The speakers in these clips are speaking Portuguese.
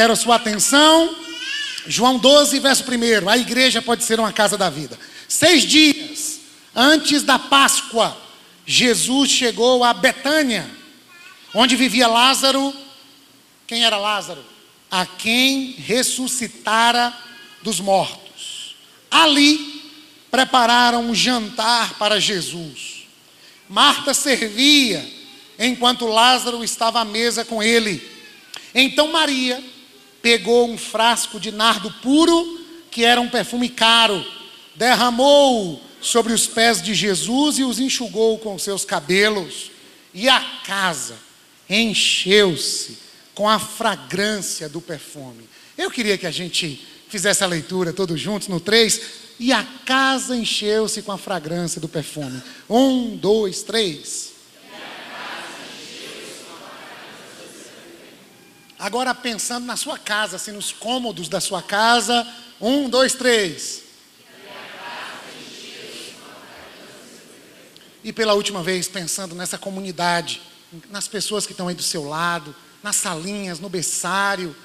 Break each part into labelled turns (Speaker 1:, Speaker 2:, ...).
Speaker 1: quero a sua atenção. João 12, verso 1. A igreja pode ser uma casa da vida. Seis dias antes da Páscoa, Jesus chegou a Betânia, onde vivia Lázaro. Quem era Lázaro? A quem ressuscitara dos mortos. Ali prepararam um jantar para Jesus. Marta servia enquanto Lázaro estava à mesa com ele. Então Maria pegou um frasco de nardo puro, que era um perfume caro, derramou sobre os pés de Jesus e os enxugou com seus cabelos, e a casa encheu-se com a fragrância do perfume. Eu queria que a gente fizesse a leitura todos juntos no 3. E a casa encheu-se com a fragrância do perfume. Um, dois, três. Agora pensando na sua casa, assim, nos cômodos da sua casa. Um, dois, três. E pela última vez, pensando nessa comunidade, nas pessoas que estão aí do seu lado, nas salinhas, no berçário,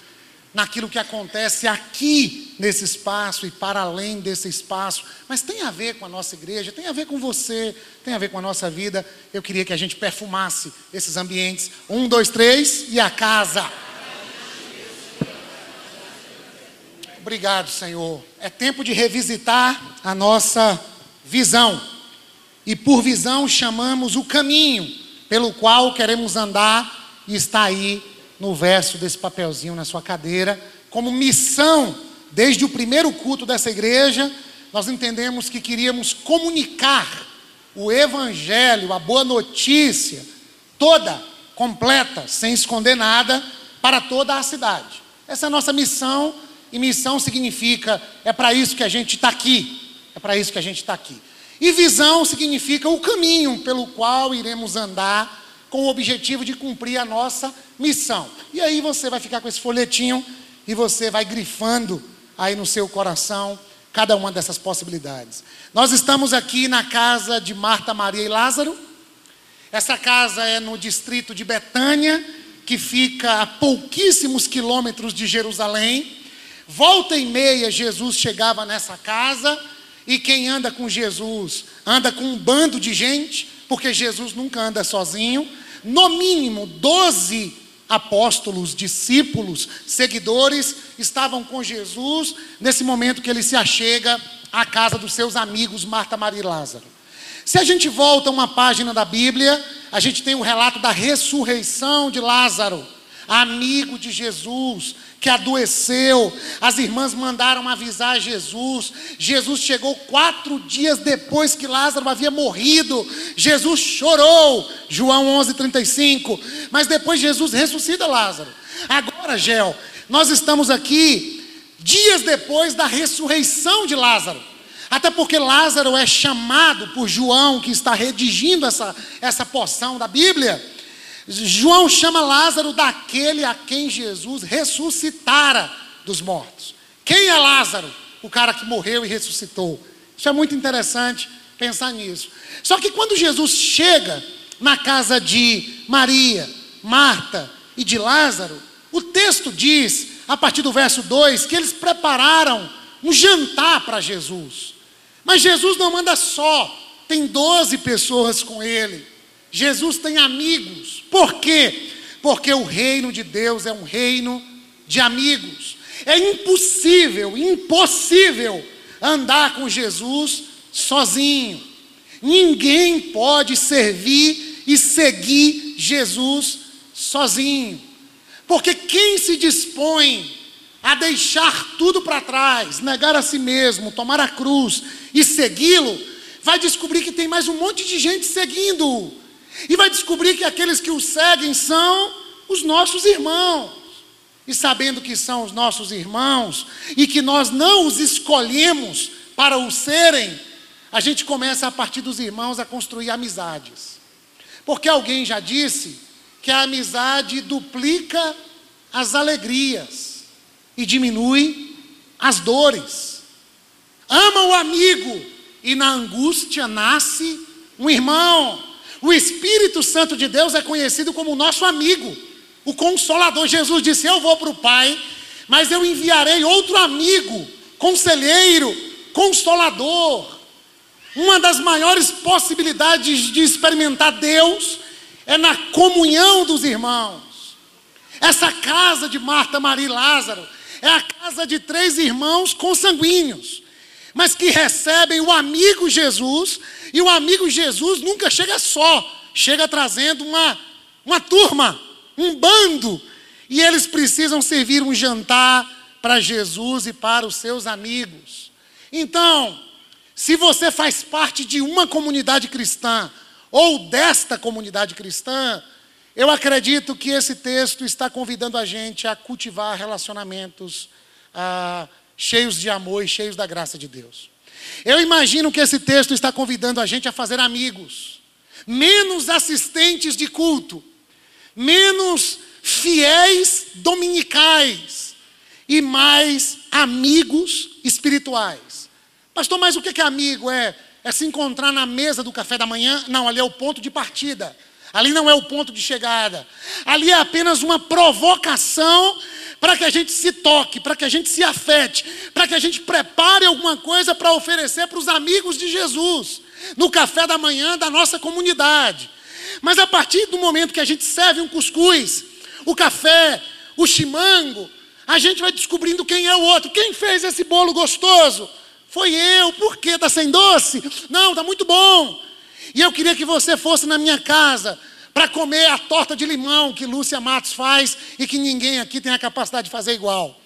Speaker 1: naquilo que acontece aqui nesse espaço e para além desse espaço, mas tem a ver com a nossa igreja, tem a ver com você, tem a ver com a nossa vida. Eu queria que a gente perfumasse esses ambientes. Um, dois, três e a casa. Obrigado, Senhor. É tempo de revisitar a nossa visão. E por visão chamamos o caminho pelo qual queremos andar, e está aí no verso desse papelzinho na sua cadeira, como missão, desde o primeiro culto dessa igreja, nós entendemos que queríamos comunicar o Evangelho, a boa notícia, toda, completa, sem esconder nada, para toda a cidade. Essa é a nossa missão e missão significa, é para isso que a gente está aqui. É para isso que a gente está aqui. E visão significa o caminho pelo qual iremos andar com o objetivo de cumprir a nossa missão. E aí você vai ficar com esse folhetinho e você vai grifando aí no seu coração cada uma dessas possibilidades. Nós estamos aqui na casa de Marta, Maria e Lázaro. Essa casa é no distrito de Betânia, que fica a pouquíssimos quilômetros de Jerusalém. Volta e meia, Jesus chegava nessa casa, e quem anda com Jesus anda com um bando de gente, porque Jesus nunca anda sozinho. No mínimo, doze apóstolos, discípulos, seguidores estavam com Jesus nesse momento que ele se achega à casa dos seus amigos, Marta, Maria e Lázaro. Se a gente volta uma página da Bíblia, a gente tem o um relato da ressurreição de Lázaro, amigo de Jesus, que adoeceu. As irmãs mandaram avisar Jesus. Jesus chegou quatro dias depois que Lázaro havia morrido. Jesus chorou. João 11:35. Mas depois Jesus ressuscita Lázaro. Agora, Gel, nós estamos aqui dias depois da ressurreição de Lázaro. Até porque Lázaro é chamado por João, que está redigindo essa, essa porção da Bíblia João chama Lázaro daquele a quem Jesus ressuscitara dos mortos. Quem é Lázaro? O cara que morreu e ressuscitou. Isso é muito interessante pensar nisso. Só que quando Jesus chega na casa de Maria, Marta e de Lázaro, o texto diz, a partir do verso 2, que eles prepararam um jantar para Jesus. Mas Jesus não manda só, tem 12 pessoas com ele. Jesus tem amigos. Por quê? Porque o reino de Deus é um reino de amigos. É impossível, impossível andar com Jesus sozinho. Ninguém pode servir e seguir Jesus sozinho. Porque quem se dispõe a deixar tudo para trás, negar a si mesmo, tomar a cruz e segui-lo, vai descobrir que tem mais um monte de gente seguindo e vai descobrir que aqueles que o seguem são os nossos irmãos. E sabendo que são os nossos irmãos e que nós não os escolhemos para o serem, a gente começa a partir dos irmãos a construir amizades. Porque alguém já disse que a amizade duplica as alegrias e diminui as dores. Ama o amigo e na angústia nasce um irmão. O Espírito Santo de Deus é conhecido como nosso amigo, o consolador. Jesus disse: Eu vou para o Pai, Mas eu enviarei outro amigo, conselheiro, consolador. Uma das maiores possibilidades de experimentar Deus é na comunhão dos irmãos. Essa casa de Marta, Maria e Lázaro é a casa de três irmãos consanguíneos, mas que recebem o amigo Jesus, e o amigo Jesus nunca chega só, chega trazendo uma, uma turma, um bando, e eles precisam servir um jantar para Jesus e para os seus amigos. Então, se você faz parte de uma comunidade cristã, ou desta comunidade cristã, eu acredito que esse texto está convidando a gente a cultivar relacionamentos ah, cheios de amor e cheios da graça de Deus. Eu imagino que esse texto está convidando a gente a fazer amigos, menos assistentes de culto, menos fiéis dominicais e mais amigos espirituais. Pastor, mas o que é amigo? É, é se encontrar na mesa do café da manhã? Não, ali é o ponto de partida. Ali não é o ponto de chegada. Ali é apenas uma provocação para que a gente se toque, para que a gente se afete, para que a gente prepare alguma coisa para oferecer para os amigos de Jesus, no café da manhã da nossa comunidade. Mas a partir do momento que a gente serve um cuscuz, o café, o chimango, a gente vai descobrindo quem é o outro. Quem fez esse bolo gostoso? Foi eu. Por quê? Está sem doce? Não, está muito bom. E eu queria que você fosse na minha casa para comer a torta de limão que Lúcia Matos faz e que ninguém aqui tem a capacidade de fazer igual.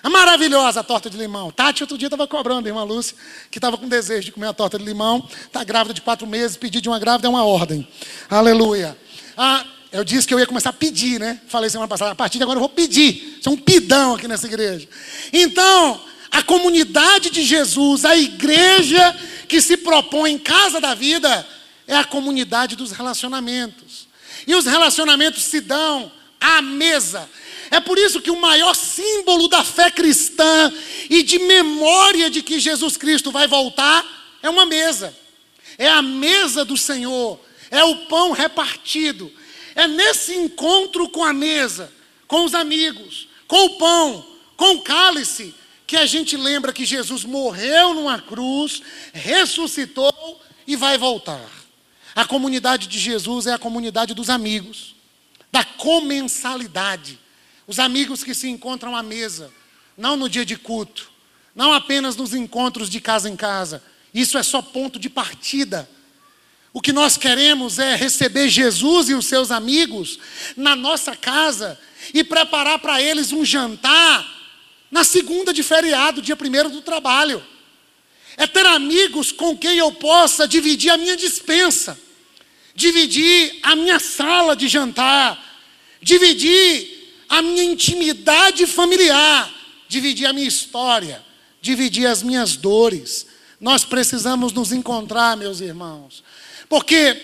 Speaker 1: A maravilhosa a torta de limão. Tati outro dia estava cobrando, irmã Lúcia, que estava com desejo de comer a torta de limão. Está grávida de quatro meses, pedir de uma grávida é uma ordem. Aleluia. Ah, eu disse que eu ia começar a pedir, né? Falei semana passada, a partir de agora eu vou pedir. É um pidão aqui nessa igreja. Então, a comunidade de Jesus, a igreja que se propõe em casa da vida, é a comunidade dos relacionamentos. E os relacionamentos se dão à mesa. É por isso que o maior símbolo da fé cristã e de memória de que Jesus Cristo vai voltar é uma mesa. É a mesa do Senhor, é o pão repartido. É nesse encontro com a mesa, com os amigos, com o pão, com o cálice, que a gente lembra que Jesus morreu numa cruz, ressuscitou e vai voltar. A comunidade de Jesus é a comunidade dos amigos, da comensalidade. Os amigos que se encontram à mesa, não no dia de culto, não apenas nos encontros de casa em casa. Isso é só ponto de partida. O que nós queremos é receber Jesus e os seus amigos na nossa casa e preparar para eles um jantar na segunda de feriado, dia primeiro do trabalho é ter amigos com quem eu possa dividir a minha dispensa, dividir a minha sala de jantar, dividir a minha intimidade familiar, dividir a minha história, dividir as minhas dores. Nós precisamos nos encontrar, meus irmãos, porque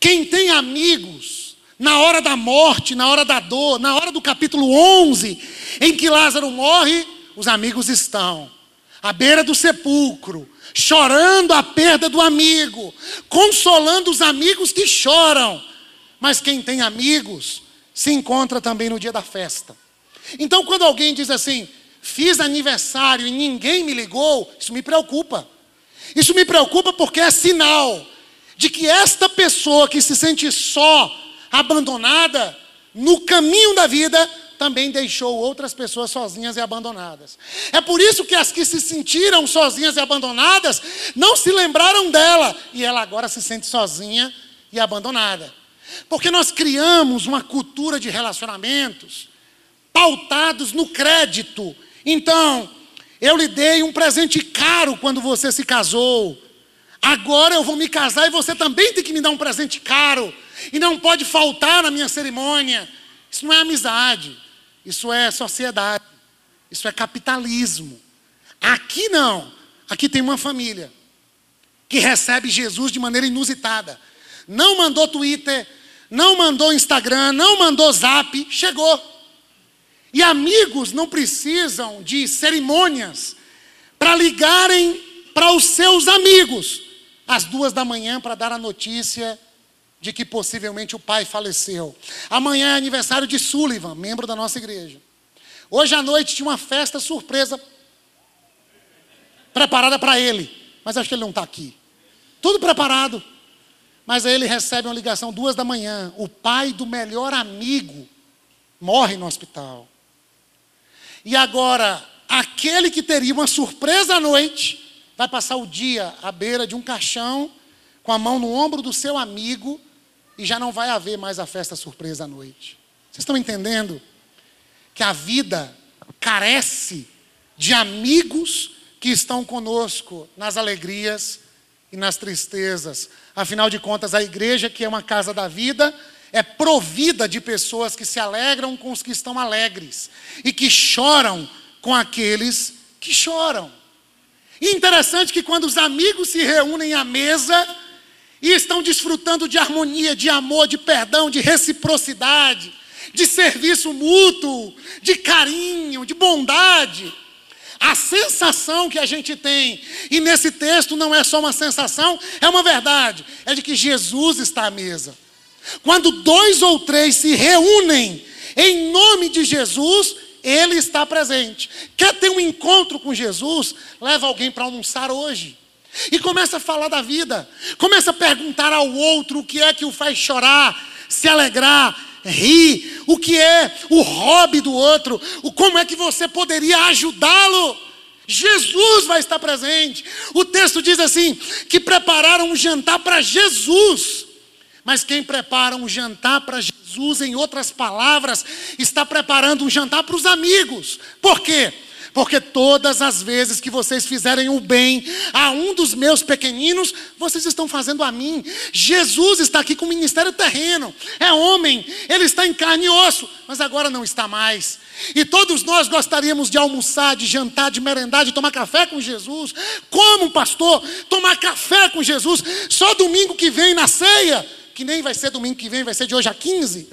Speaker 1: quem tem amigos, na hora da morte, na hora da dor, na hora do capítulo 11, em que Lázaro morre, os amigos estão à beira do sepulcro, chorando a perda do amigo, consolando os amigos que choram. Mas quem tem amigos se encontra também no dia da festa. Então, quando alguém diz assim, fiz aniversário e ninguém me ligou, isso me preocupa. Isso me preocupa porque é sinal de que esta pessoa que se sente só, abandonada, no caminho da vida, também deixou outras pessoas sozinhas e abandonadas. É por isso que as que se sentiram sozinhas e abandonadas não se lembraram dela e ela agora se sente sozinha e abandonada. Porque nós criamos uma cultura de relacionamentos pautados no crédito. Então, eu lhe dei um presente caro quando você se casou. Agora eu vou me casar e você também tem que me dar um presente caro. E não pode faltar na minha cerimônia. Isso não é amizade. Isso é sociedade. Isso é capitalismo. Aqui não. Aqui tem uma família que recebe Jesus de maneira inusitada. Não mandou Twitter, não mandou Instagram, não mandou Zap, chegou. E amigos não precisam de cerimônias para ligarem para os seus amigos às duas da manhã para dar a notícia de que possivelmente o pai faleceu. Amanhã é aniversário de Sullivan, membro da nossa igreja. Hoje à noite tinha uma festa surpresa preparada para ele, mas acho que ele não está aqui. Tudo preparado. Mas aí ele recebe uma ligação duas da manhã. O pai do melhor amigo morre no hospital. E agora, aquele que teria uma surpresa à noite, vai passar o dia à beira de um caixão, com a mão no ombro do seu amigo, e já não vai haver mais a festa surpresa à noite. Vocês estão entendendo? Que a vida carece de amigos que estão conosco nas alegrias e nas tristezas. Afinal de contas, a igreja, que é uma casa da vida, é provida de pessoas que se alegram com os que estão alegres e que choram com aqueles que choram. E interessante que quando os amigos se reúnem à mesa e estão desfrutando de harmonia, de amor, de perdão, de reciprocidade, de serviço mútuo, de carinho, de bondade, a sensação que a gente tem, e nesse texto não é só uma sensação, é uma verdade, é de que Jesus está à mesa. Quando dois ou três se reúnem em nome de Jesus, Ele está presente. Quer ter um encontro com Jesus? Leva alguém para almoçar hoje. E começa a falar da vida. Começa a perguntar ao outro o que é que o faz chorar, se alegrar, rir, o que é o hobby do outro, o como é que você poderia ajudá-lo. Jesus vai estar presente. O texto diz assim: que prepararam um jantar para Jesus. Mas quem prepara um jantar para Jesus, em outras palavras, está preparando um jantar para os amigos. Por quê? Porque todas as vezes que vocês fizerem o bem a um dos meus pequeninos, vocês estão fazendo a mim. Jesus está aqui com o ministério terreno. É homem, ele está em carne e osso, mas agora não está mais. E todos nós gostaríamos de almoçar, de jantar, de merendar, de tomar café com Jesus. Como, pastor, tomar café com Jesus só domingo que vem na ceia, que nem vai ser domingo que vem, vai ser de hoje a 15.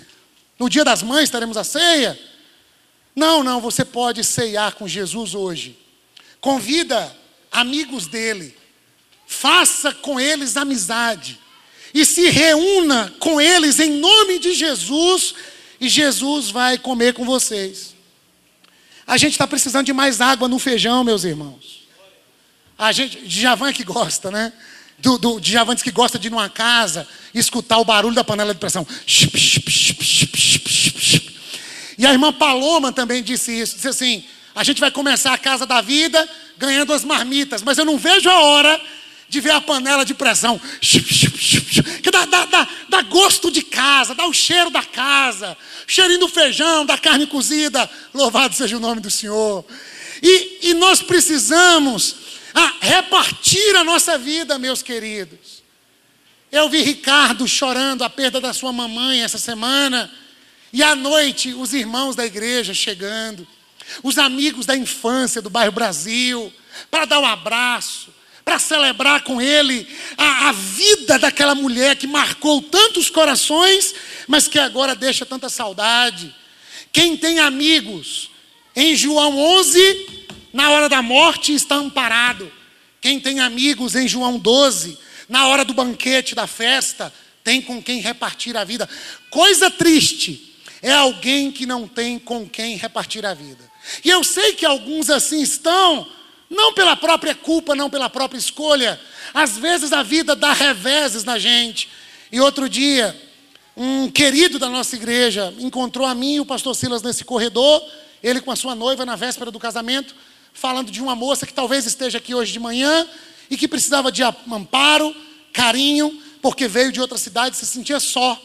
Speaker 1: No dia das mães teremos a ceia. Não, não, você pode ceiar com Jesus hoje. Convida amigos dele. Faça com eles amizade. E se reúna com eles em nome de Jesus. E Jesus vai comer com vocês. A gente está precisando de mais água no feijão, meus irmãos. A gente, Djavan é que gosta, né? Do, do Djavan diz que gosta de ir numa casa e escutar o barulho da panela de pressão. E a irmã Paloma também disse isso, disse assim: a gente vai começar a casa da vida ganhando as marmitas, mas eu não vejo a hora de ver a panela de pressão. Que dá, dá, dá, dá gosto de casa, dá o cheiro da casa, cheirinho do feijão, da carne cozida. Louvado seja o nome do Senhor. E, e nós precisamos ah, repartir a nossa vida, meus queridos. Eu vi Ricardo chorando a perda da sua mamãe essa semana. E à noite, os irmãos da igreja chegando, os amigos da infância do bairro Brasil, para dar um abraço, para celebrar com ele a, a, vida daquela mulher que marcou tantos corações, mas que agora deixa tanta saudade. Quem tem amigos em João 11, na hora da morte está amparado. Quem tem amigos em João 12, na hora do banquete, da festa, tem com quem repartir a vida. Coisa triste é alguém que não tem com quem repartir a vida. E eu sei que alguns assim estão, não pela própria culpa, não pela própria escolha. Às vezes a vida dá reveses na gente. E outro dia, um querido da nossa igreja encontrou a mim e o pastor Silas nesse corredor, ele com a sua noiva na véspera do casamento, falando de uma moça que talvez esteja aqui hoje de manhã e que precisava de amparo, carinho, porque veio de outra cidade e se sentia só.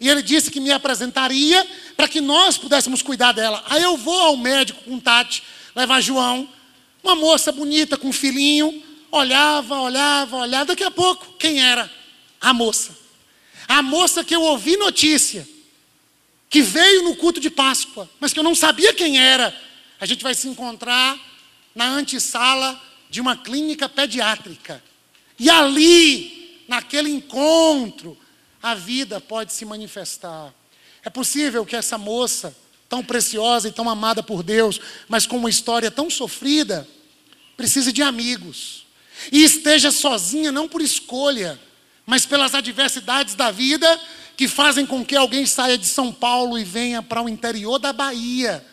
Speaker 1: E ele disse que me apresentaria para que nós pudéssemos cuidar dela. Aí eu vou ao médico com Tati, levar João, uma moça bonita com um filhinho, olhava, olhava, olhava. Daqui a pouco, quem era? A moça. A moça que eu ouvi notícia, que veio no culto de Páscoa, mas que eu não sabia quem era. A gente vai se encontrar na antessala de uma clínica pediátrica. E ali, naquele encontro, a vida pode se manifestar. É possível que essa moça, tão preciosa e tão amada por Deus, mas com uma história tão sofrida, precise de amigos. E esteja sozinha não por escolha, mas pelas adversidades da vida que fazem com que alguém saia de São Paulo e venha para o interior da Bahia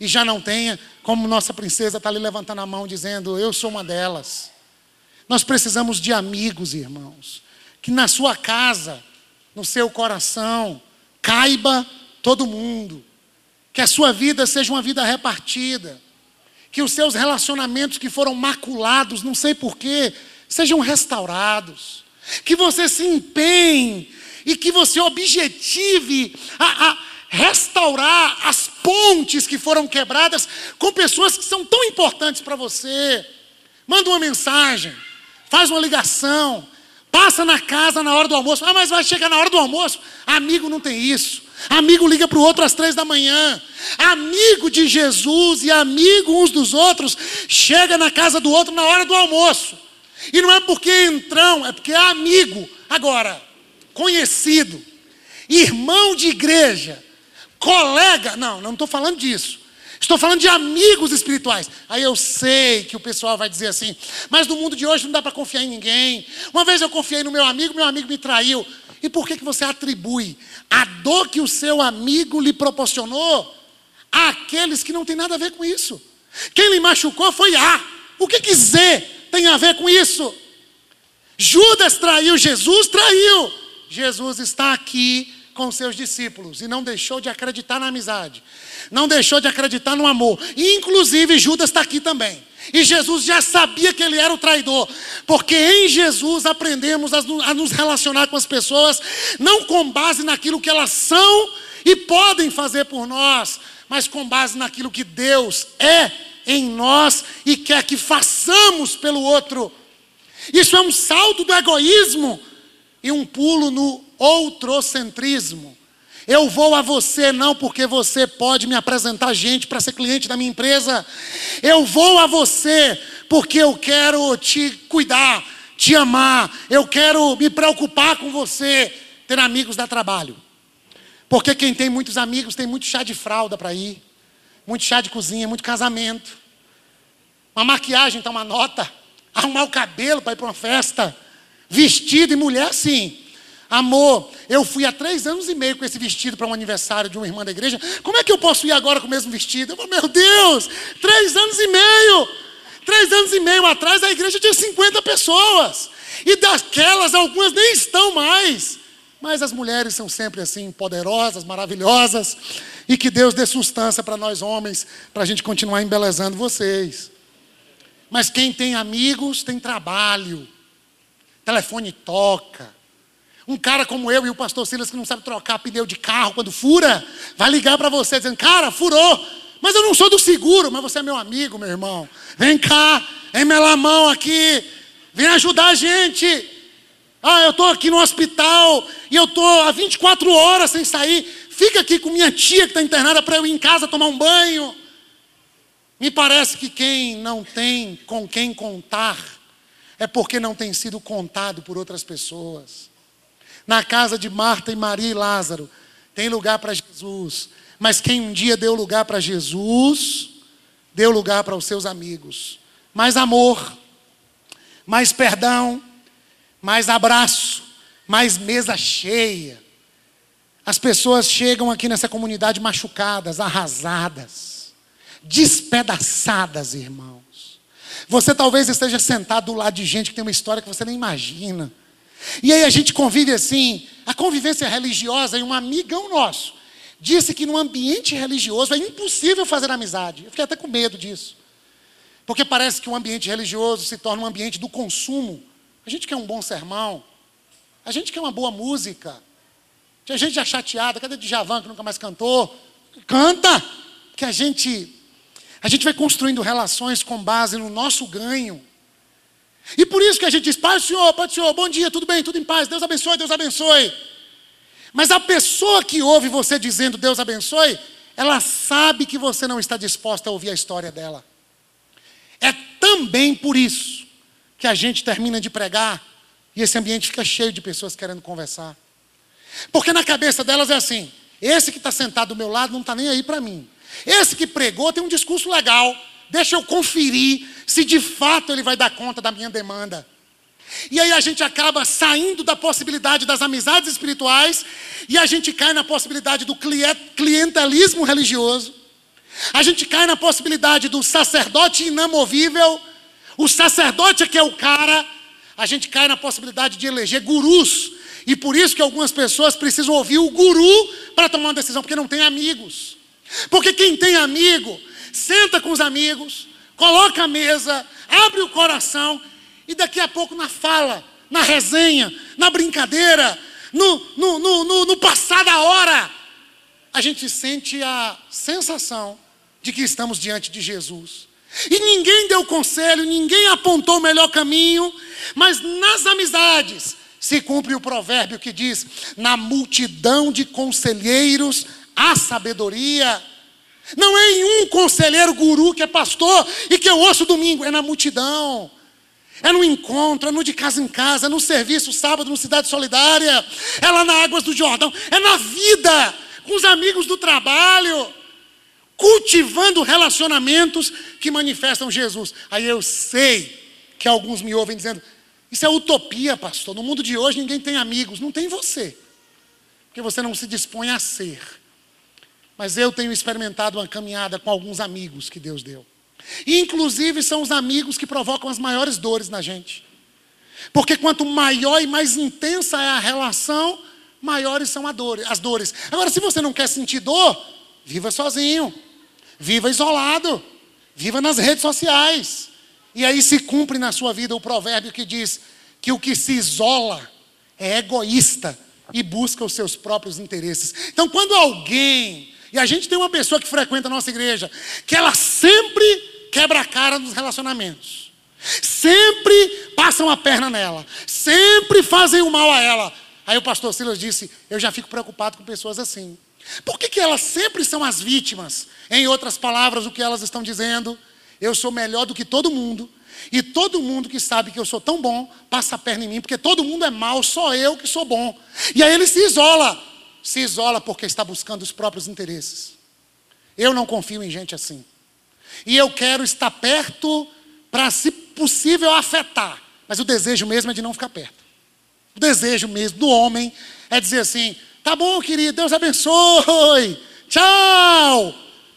Speaker 1: e já não tenha, como nossa princesa está ali levantando a mão dizendo: Eu sou uma delas. Nós precisamos de amigos, irmãos, que na sua casa, no seu coração, caiba todo mundo, que a sua vida seja uma vida repartida, que os seus relacionamentos que foram maculados, não sei porquê, sejam restaurados, que você se empenhe e que você objetive a, a restaurar as pontes que foram quebradas com pessoas que são tão importantes para você. Manda uma mensagem, faz uma ligação, passa na casa na hora do almoço. Ah, mas vai chegar na hora do almoço? Amigo não tem isso. Amigo liga para o outro às três da manhã. Amigo de Jesus e amigo uns dos outros chega na casa do outro na hora do almoço. E não é porque é entrão, é porque é amigo. Agora, conhecido, irmão de igreja, colega. Não, não estou falando disso. Estou falando de amigos espirituais. Aí eu sei que o pessoal vai dizer assim, mas no mundo de hoje não dá para confiar em ninguém. Uma vez eu confiei no meu amigo, meu amigo me traiu. E por que, que você atribui a dor que o seu amigo lhe proporcionou àqueles que não tem nada a ver com isso? Quem lhe machucou foi A. O que, que Z tem a ver com isso? Judas traiu, Jesus traiu. Jesus está aqui com seus discípulos e não deixou de acreditar na amizade, não deixou de acreditar no amor. E, inclusive, Judas está aqui também. E Jesus já sabia que ele era o traidor, porque em Jesus aprendemos a nos relacionar com as pessoas, não com base naquilo que elas são e podem fazer por nós, mas com base naquilo que Deus é em nós e quer que façamos pelo outro. Isso é um salto do egoísmo e um pulo no outrocentrismo. Eu vou a você não porque você pode me apresentar gente para ser cliente da minha empresa. Eu vou a você porque eu quero te cuidar, te amar. Eu quero me preocupar com você, ter amigos da trabalho. Porque quem tem muitos amigos tem muito chá de fralda para ir, muito chá de cozinha, muito casamento. Uma maquiagem está uma nota, arrumar o cabelo para ir para uma festa, vestido e mulher sim. Amor, eu fui há três anos e meio com esse vestido para um aniversário de uma irmã da igreja. Como é que eu posso ir agora com o mesmo vestido? Eu falo, meu Deus, três anos e meio. Três anos e meio atrás a igreja tinha 50 pessoas. E daquelas, algumas nem estão mais. Mas as mulheres são sempre assim, poderosas, maravilhosas. E que Deus dê sustância para nós homens, para a gente continuar embelezando vocês. Mas quem tem amigos tem trabalho. Telefone toca. Um cara como eu e o pastor Silas que não sabe trocar pneu de carro quando fura, vai ligar para você dizendo: Cara, furou. Mas eu não sou do seguro, mas você é meu amigo, meu irmão. Vem cá, vem melar a mão aqui. Vem ajudar a gente. Ah, eu estou aqui no hospital e eu estou há 24 horas sem sair. Fica aqui com minha tia que está internada para eu ir em casa tomar um banho. Me parece que quem não tem com quem contar é porque não tem sido contado por outras pessoas na casa de Marta e Maria e Lázaro. Tem lugar para Jesus. Mas quem um dia deu lugar para Jesus, deu lugar para os seus amigos. Mais amor, mais perdão, mais abraço, mais mesa cheia. As pessoas chegam aqui nessa comunidade machucadas, arrasadas, despedaçadas, irmãos. Você talvez esteja sentado do lado de gente que tem uma história que você nem imagina. E aí a gente convive assim, a convivência religiosa, e um amigão nosso disse que no ambiente religioso é impossível fazer amizade. Eu fiquei até com medo disso. Porque parece que o ambiente religioso se torna um ambiente do consumo. A gente quer um bom sermão, a gente quer uma boa música. Tinha gente já chateada, cadê Djavan que nunca mais cantou? Canta! Que a gente a gente vai construindo relações com base no nosso ganho. E por isso que a gente diz, Pai do Senhor, Pai do Senhor, bom dia, tudo bem, tudo em paz, Deus abençoe, Deus abençoe. Mas a pessoa que ouve você dizendo Deus abençoe, ela sabe que você não está disposta a ouvir a história dela. É também por isso que a gente termina de pregar e esse ambiente fica cheio de pessoas querendo conversar. Porque na cabeça delas é assim: esse que está sentado do meu lado não está nem aí para mim. Esse que pregou tem um discurso legal, deixa eu conferir se de fato ele vai dar conta da minha demanda. E aí a gente acaba saindo da possibilidade das amizades espirituais e a gente cai na possibilidade do clientelismo religioso. A gente cai na possibilidade do sacerdote inamovível, o sacerdote é que é o cara, a gente cai na possibilidade de eleger gurus. E por isso que algumas pessoas precisam ouvir o guru para tomar uma decisão, porque não tem amigos. Porque quem tem amigo, senta com os amigos, coloca a mesa, abre o coração e daqui a pouco na fala, na resenha, na brincadeira, no, no, no, no, no passar da hora, a gente sente a sensação de que estamos diante de Jesus. E ninguém deu conselho, ninguém apontou o melhor caminho, mas nas amizades se cumpre o provérbio que diz: na multidão de conselheiros há sabedoria. Não é em um conselheiro guru que é pastor e que eu ouço domingo, é na multidão. É no encontro, é no de casa em casa, é no serviço sábado no Cidade Solidária, é lá na Águas do Jordão, é na vida, com os amigos do trabalho, cultivando relacionamentos que manifestam Jesus. Aí eu sei que alguns me ouvem dizendo: Isso é utopia, pastor. No mundo de hoje ninguém tem amigos, não tem você, porque você não se dispõe a ser. Mas eu tenho experimentado uma caminhada com alguns amigos que Deus deu. E, inclusive, são os amigos que provocam as maiores dores na gente. Porque quanto maior e mais intensa é a relação, maiores são dor, as dores. Agora, se você não quer sentir dor, viva sozinho, viva isolado, viva nas redes sociais. E aí se cumpre na sua vida o provérbio que diz que o que se isola é egoísta e busca os seus próprios interesses. Então, quando alguém, e a gente tem uma pessoa que frequenta a nossa igreja, que ela sempre quebra a cara nos relacionamentos. Sempre passam a perna nela. Sempre fazem o mal a ela. Aí o pastor Silas disse: Eu já fico preocupado com pessoas assim. Por que, que elas sempre são as vítimas? Em outras palavras, o que elas estão dizendo? Eu sou melhor do que todo mundo. E todo mundo que sabe que eu sou tão bom, passa a perna em mim, porque todo mundo é mal, só eu que sou bom. E aí ele se isola. Se isola porque está buscando os próprios interesses. Eu não confio em gente assim. E eu quero estar perto para, se possível, afetar. Mas o desejo mesmo é de não ficar perto. O desejo mesmo do homem é dizer assim: tá bom, querido, Deus abençoe, tchau,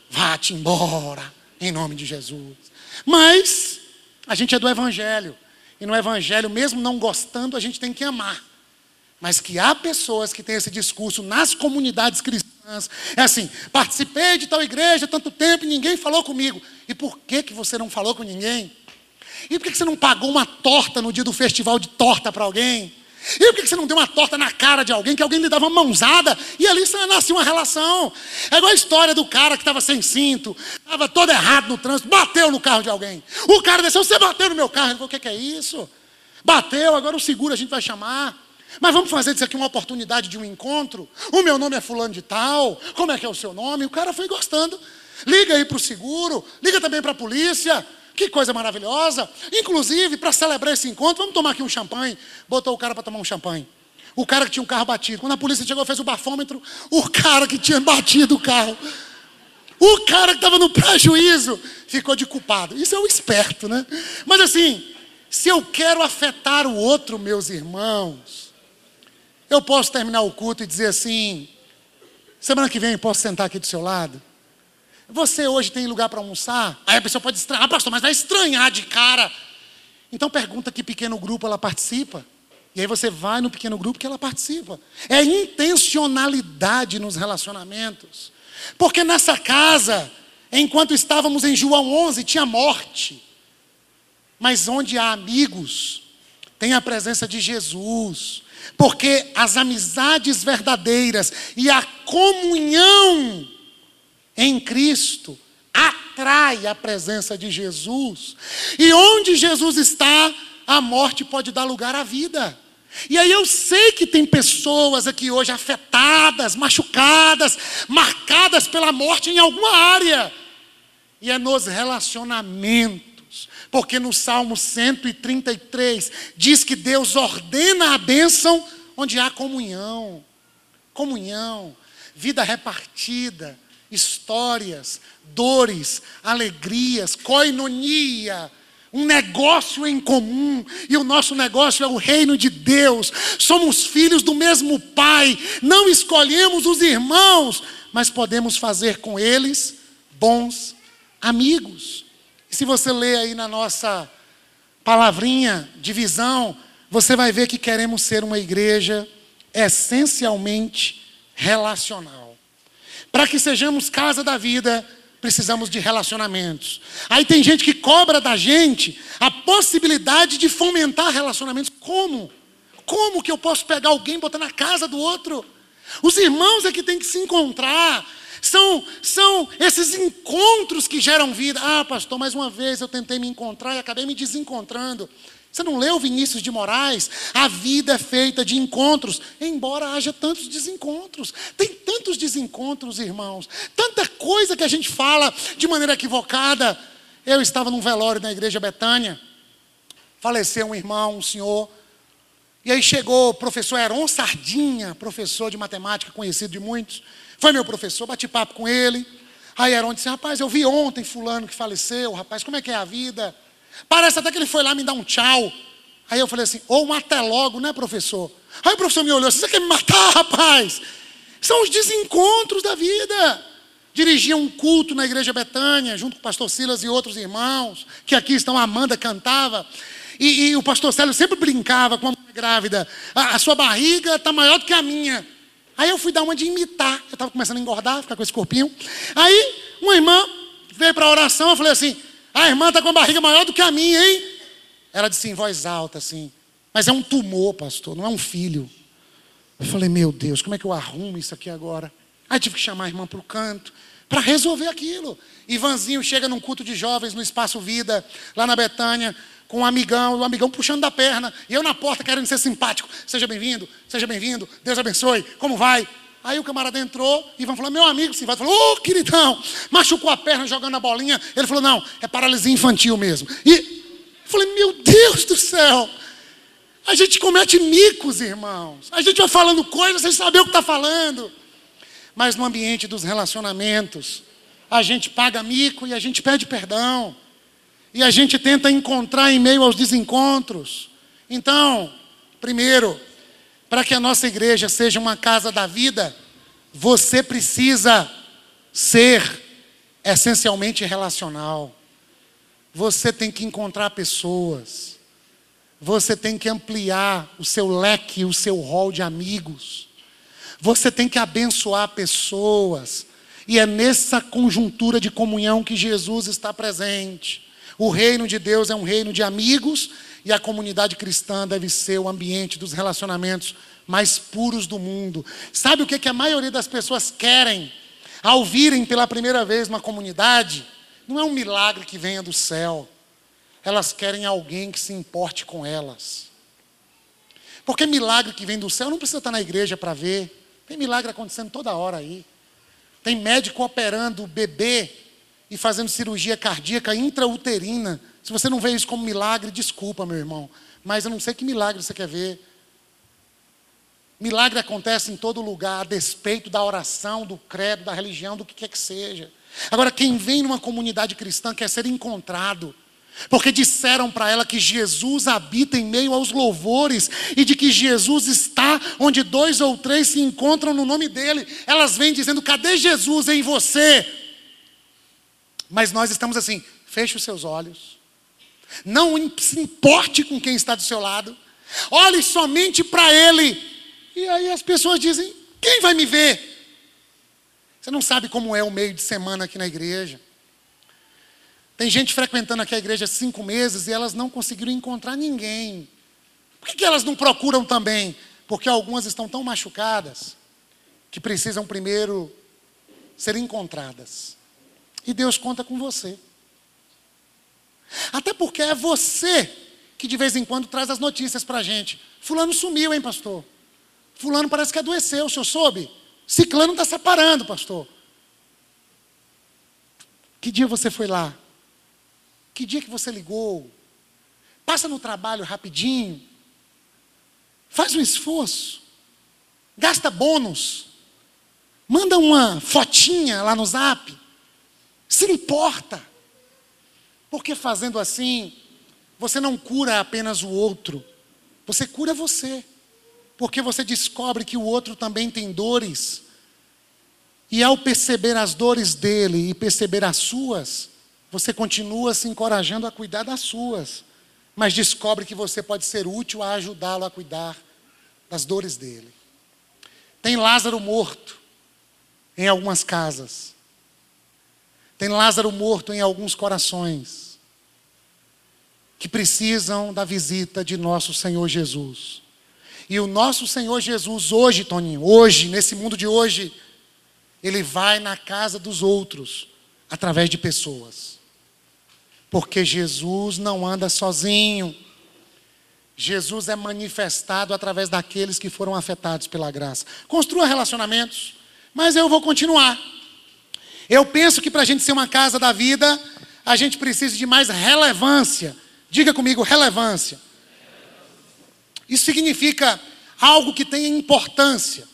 Speaker 1: vá-te embora, em nome de Jesus. Mas a gente é do Evangelho. E no Evangelho, mesmo não gostando, a gente tem que amar. Mas que há pessoas que têm esse discurso nas comunidades cristãs é assim, participei de tal igreja tanto tempo e ninguém falou comigo. E por que, que você não falou com ninguém? E por que, que você não pagou uma torta no dia do festival de torta para alguém? E por que você não deu uma torta na cara de alguém, que alguém lhe dava uma mãozada, e ali nascia uma relação? É igual a história do cara que estava sem cinto, estava todo errado no trânsito, bateu no carro de alguém. O cara desceu, você bateu no meu carro. Ele falou, o que é isso? Bateu, agora o seguro a gente vai chamar. Mas vamos fazer disso aqui uma oportunidade de um encontro? O meu nome é fulano de tal, como é que é o seu nome? O cara foi gostando. Liga aí para o seguro, liga também para a polícia. Que coisa maravilhosa. Inclusive, para celebrar esse encontro, vamos tomar aqui um champanhe. Botou o cara para tomar um champanhe. O cara que tinha um carro batido. Quando a polícia chegou, fez o bafômetro. O cara que tinha batido o carro. O cara que estava no prejuízo ficou de culpado. Isso é um esperto, né? Mas assim, se eu quero afetar o outro, meus irmãos, eu posso terminar o culto e dizer assim: semana que vem posso sentar aqui do seu lado? Você hoje tem lugar para almoçar? Aí a pessoa pode estranhar, ah, pastor, mas vai estranhar de cara. Então pergunta que pequeno grupo ela participa. E aí você vai no pequeno grupo que ela participa. É intencionalidade nos relacionamentos. Porque nessa casa, enquanto estávamos em João 11, tinha morte. Mas onde há amigos, tem a presença de Jesus. Porque as amizades verdadeiras e a comunhão em Cristo atrai a presença de Jesus. E onde Jesus está, a morte pode dar lugar à vida. E aí eu sei que tem pessoas aqui hoje afetadas, machucadas, marcadas pela morte em alguma área. E é nos relacionamentos. Porque no Salmo 133 diz que Deus ordena a bênção onde há comunhão. Comunhão, vida repartida, histórias, dores, alegrias, coinonia, um negócio em comum, e o nosso negócio é o reino de Deus. Somos filhos do mesmo Pai, não escolhemos os irmãos, mas podemos fazer com eles bons amigos. E se você ler aí na nossa palavrinha de visão, você vai ver que queremos ser uma igreja essencialmente relacional. Para que sejamos casa da vida, precisamos de relacionamentos. Aí tem gente que cobra da gente a possibilidade de fomentar relacionamentos. Como? Como que eu posso pegar alguém e botar na casa do outro? Os irmãos é que tem que se encontrar. São, são esses encontros que geram vida. Ah, pastor, mais uma vez eu tentei me encontrar e acabei me desencontrando. Você não leu Vinícius de Moraes? A vida é feita de encontros, embora haja tantos desencontros. Tem tantos desencontros, irmãos. Tanta coisa que a gente fala de maneira equivocada. Eu estava num velório na igreja Betânia. Faleceu um irmão, um senhor. E aí chegou o professor Heron Sardinha, professor de matemática conhecido de muitos. Foi meu professor, bati papo com ele. Aí Heron disse: Rapaz, eu vi ontem Fulano que faleceu. Rapaz, como é que é a vida? Parece até que ele foi lá me dar um tchau. Aí eu falei assim, ou um até logo, né, professor? Aí o professor me olhou você quer me matar, rapaz? São os desencontros da vida. Dirigia um culto na igreja Betânia, junto com o pastor Silas e outros irmãos, que aqui estão, a Amanda cantava. E, e o pastor Célio sempre brincava com a mulher grávida. A, a sua barriga está maior do que a minha. Aí eu fui dar uma de imitar. Eu estava começando a engordar, ficar com esse corpinho. Aí uma irmã veio para a oração, eu falei assim, a irmã está com a barriga maior do que a minha, hein? Ela disse em voz alta assim: Mas é um tumor, pastor, não é um filho. Eu falei: Meu Deus, como é que eu arrumo isso aqui agora? Aí tive que chamar a irmã para o canto para resolver aquilo. Ivanzinho chega num culto de jovens no Espaço Vida, lá na Betânia, com um amigão, o um amigão puxando da perna, e eu na porta querendo ser simpático. Seja bem-vindo, seja bem-vindo, Deus abençoe, como vai? Aí o camarada entrou e Ivan falou: Meu amigo, sim, vai. Falou: Ô, oh, queridão, machucou a perna jogando a bolinha. Ele falou: Não, é paralisia infantil mesmo. E eu falei: Meu Deus do céu, a gente comete micos, irmãos. A gente vai falando coisas sem saber o que está falando. Mas no ambiente dos relacionamentos, a gente paga mico e a gente pede perdão. E a gente tenta encontrar em meio aos desencontros. Então, primeiro, para que a nossa igreja seja uma casa da vida, você precisa ser essencialmente relacional. Você tem que encontrar pessoas. Você tem que ampliar o seu leque, o seu rol de amigos. Você tem que abençoar pessoas. E é nessa conjuntura de comunhão que Jesus está presente. O reino de Deus é um reino de amigos e a comunidade cristã deve ser o ambiente dos relacionamentos mais puros do mundo. Sabe o que, que a maioria das pessoas querem ao virem pela primeira vez uma comunidade? Não é um milagre que venha do céu. Elas querem alguém que se importe com elas. Porque milagre que vem do céu não precisa estar na igreja para ver. Tem milagre acontecendo toda hora aí. Tem médico operando bebê e fazendo cirurgia cardíaca intrauterina se você não vê isso como milagre, desculpa, meu irmão. Mas eu não sei que milagre você quer ver. Milagre acontece em todo lugar, a despeito da oração, do credo, da religião, do que quer que seja. Agora, quem vem numa comunidade cristã quer ser encontrado. Porque disseram para ela que Jesus habita em meio aos louvores e de que Jesus está onde dois ou três se encontram no nome dele. Elas vêm dizendo: cadê Jesus em você? Mas nós estamos assim: feche os seus olhos, não se importe com quem está do seu lado. Olhe somente para Ele. E aí as pessoas dizem: quem vai me ver? Você não sabe como é o meio de semana aqui na igreja. Tem gente frequentando aqui a igreja há cinco meses e elas não conseguiram encontrar ninguém. Por que, que elas não procuram também? Porque algumas estão tão machucadas que precisam primeiro ser encontradas. E Deus conta com você. Até porque é você que de vez em quando traz as notícias para a gente. Fulano sumiu, hein, pastor? Fulano parece que adoeceu, o senhor soube? Ciclano está separando, pastor. Que dia você foi lá? Que dia que você ligou? Passa no trabalho rapidinho. Faz um esforço. Gasta bônus. Manda uma fotinha lá no zap. Se importa. Porque fazendo assim, você não cura apenas o outro, você cura você. Porque você descobre que o outro também tem dores. E ao perceber as dores dele e perceber as suas, você continua se encorajando a cuidar das suas, mas descobre que você pode ser útil a ajudá-lo a cuidar das dores dele. Tem Lázaro morto em algumas casas. Tem Lázaro morto em alguns corações que precisam da visita de nosso Senhor Jesus. E o nosso Senhor Jesus, hoje, Toninho, hoje, nesse mundo de hoje, ele vai na casa dos outros através de pessoas. Porque Jesus não anda sozinho. Jesus é manifestado através daqueles que foram afetados pela graça. Construa relacionamentos, mas eu vou continuar. Eu penso que para a gente ser uma casa da vida, a gente precisa de mais relevância. Diga comigo, relevância. Isso significa algo que tenha importância,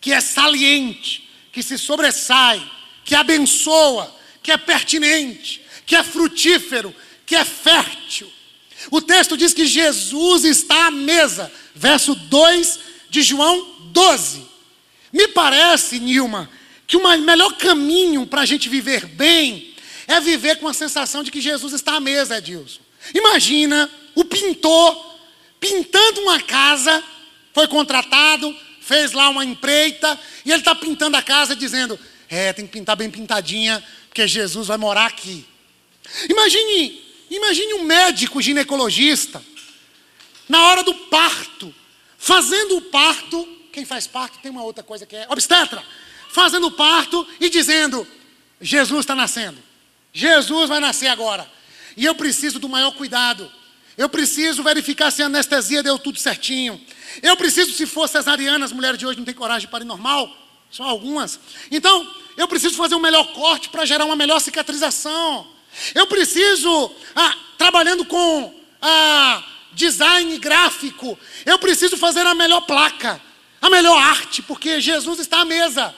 Speaker 1: que é saliente, que se sobressai, que abençoa, que é pertinente, que é frutífero, que é fértil. O texto diz que Jesus está à mesa, verso 2 de João 12. Me parece, Nilma, que o melhor caminho para a gente viver bem é viver com a sensação de que Jesus está à mesa, Edilson. Imagina o pintor pintando uma casa, foi contratado, fez lá uma empreita, e ele está pintando a casa dizendo: É, tem que pintar bem pintadinha, porque Jesus vai morar aqui. Imagine, imagine um médico ginecologista, na hora do parto, fazendo o parto, quem faz parto tem uma outra coisa que é obstetra fazendo parto e dizendo: Jesus está nascendo. Jesus vai nascer agora. E eu preciso do maior cuidado. Eu preciso verificar se a anestesia deu tudo certinho. Eu preciso, se for cesariana, as mulheres de hoje não têm coragem para ir normal, só algumas. Então, eu preciso fazer um melhor corte para gerar uma melhor cicatrização. Eu preciso, ah, trabalhando com ah, design gráfico, eu preciso fazer a melhor placa, a melhor arte, porque Jesus está à mesa.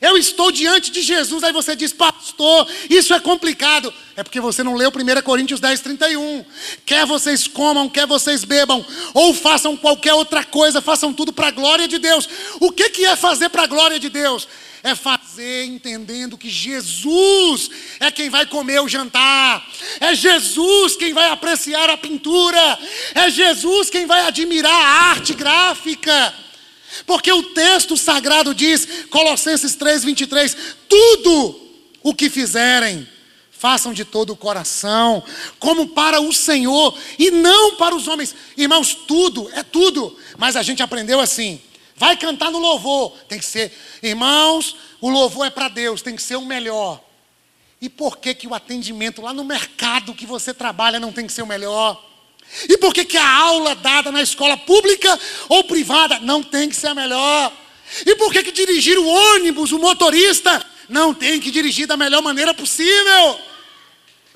Speaker 1: Eu estou diante de Jesus, aí você diz, pastor, isso é complicado. É porque você não leu 1 Coríntios 10, 31. Quer vocês comam, quer vocês bebam, ou façam qualquer outra coisa, façam tudo para a glória de Deus. O que, que é fazer para a glória de Deus? É fazer entendendo que Jesus é quem vai comer o jantar, é Jesus quem vai apreciar a pintura, é Jesus quem vai admirar a arte gráfica. Porque o texto sagrado diz, Colossenses 3:23, tudo o que fizerem, façam de todo o coração, como para o Senhor e não para os homens. Irmãos, tudo é tudo, mas a gente aprendeu assim. Vai cantar no louvor, tem que ser, irmãos, o louvor é para Deus, tem que ser o melhor. E por que que o atendimento lá no mercado que você trabalha não tem que ser o melhor? E por que, que a aula dada na escola pública ou privada não tem que ser a melhor? E por que, que dirigir o ônibus, o motorista, não tem que dirigir da melhor maneira possível?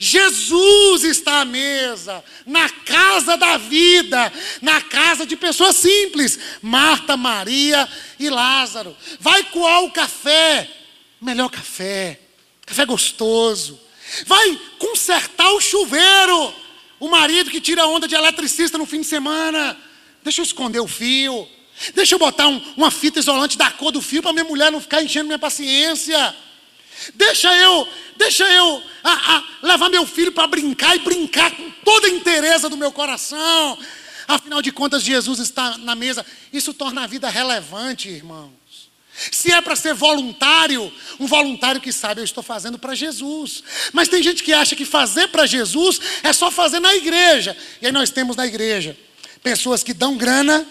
Speaker 1: Jesus está à mesa, na casa da vida, na casa de pessoas simples, Marta, Maria e Lázaro. Vai coar o café, melhor café, café gostoso. Vai consertar o chuveiro, o marido que tira onda de eletricista no fim de semana. Deixa eu esconder o fio. Deixa eu botar um, uma fita isolante da cor do fio para minha mulher não ficar enchendo minha paciência. Deixa eu, deixa eu a, a, levar meu filho para brincar e brincar com toda a inteireza do meu coração. Afinal de contas, Jesus está na mesa. Isso torna a vida relevante, irmão. Se é para ser voluntário, um voluntário que sabe, eu estou fazendo para Jesus. Mas tem gente que acha que fazer para Jesus é só fazer na igreja. E aí nós temos na igreja pessoas que dão grana,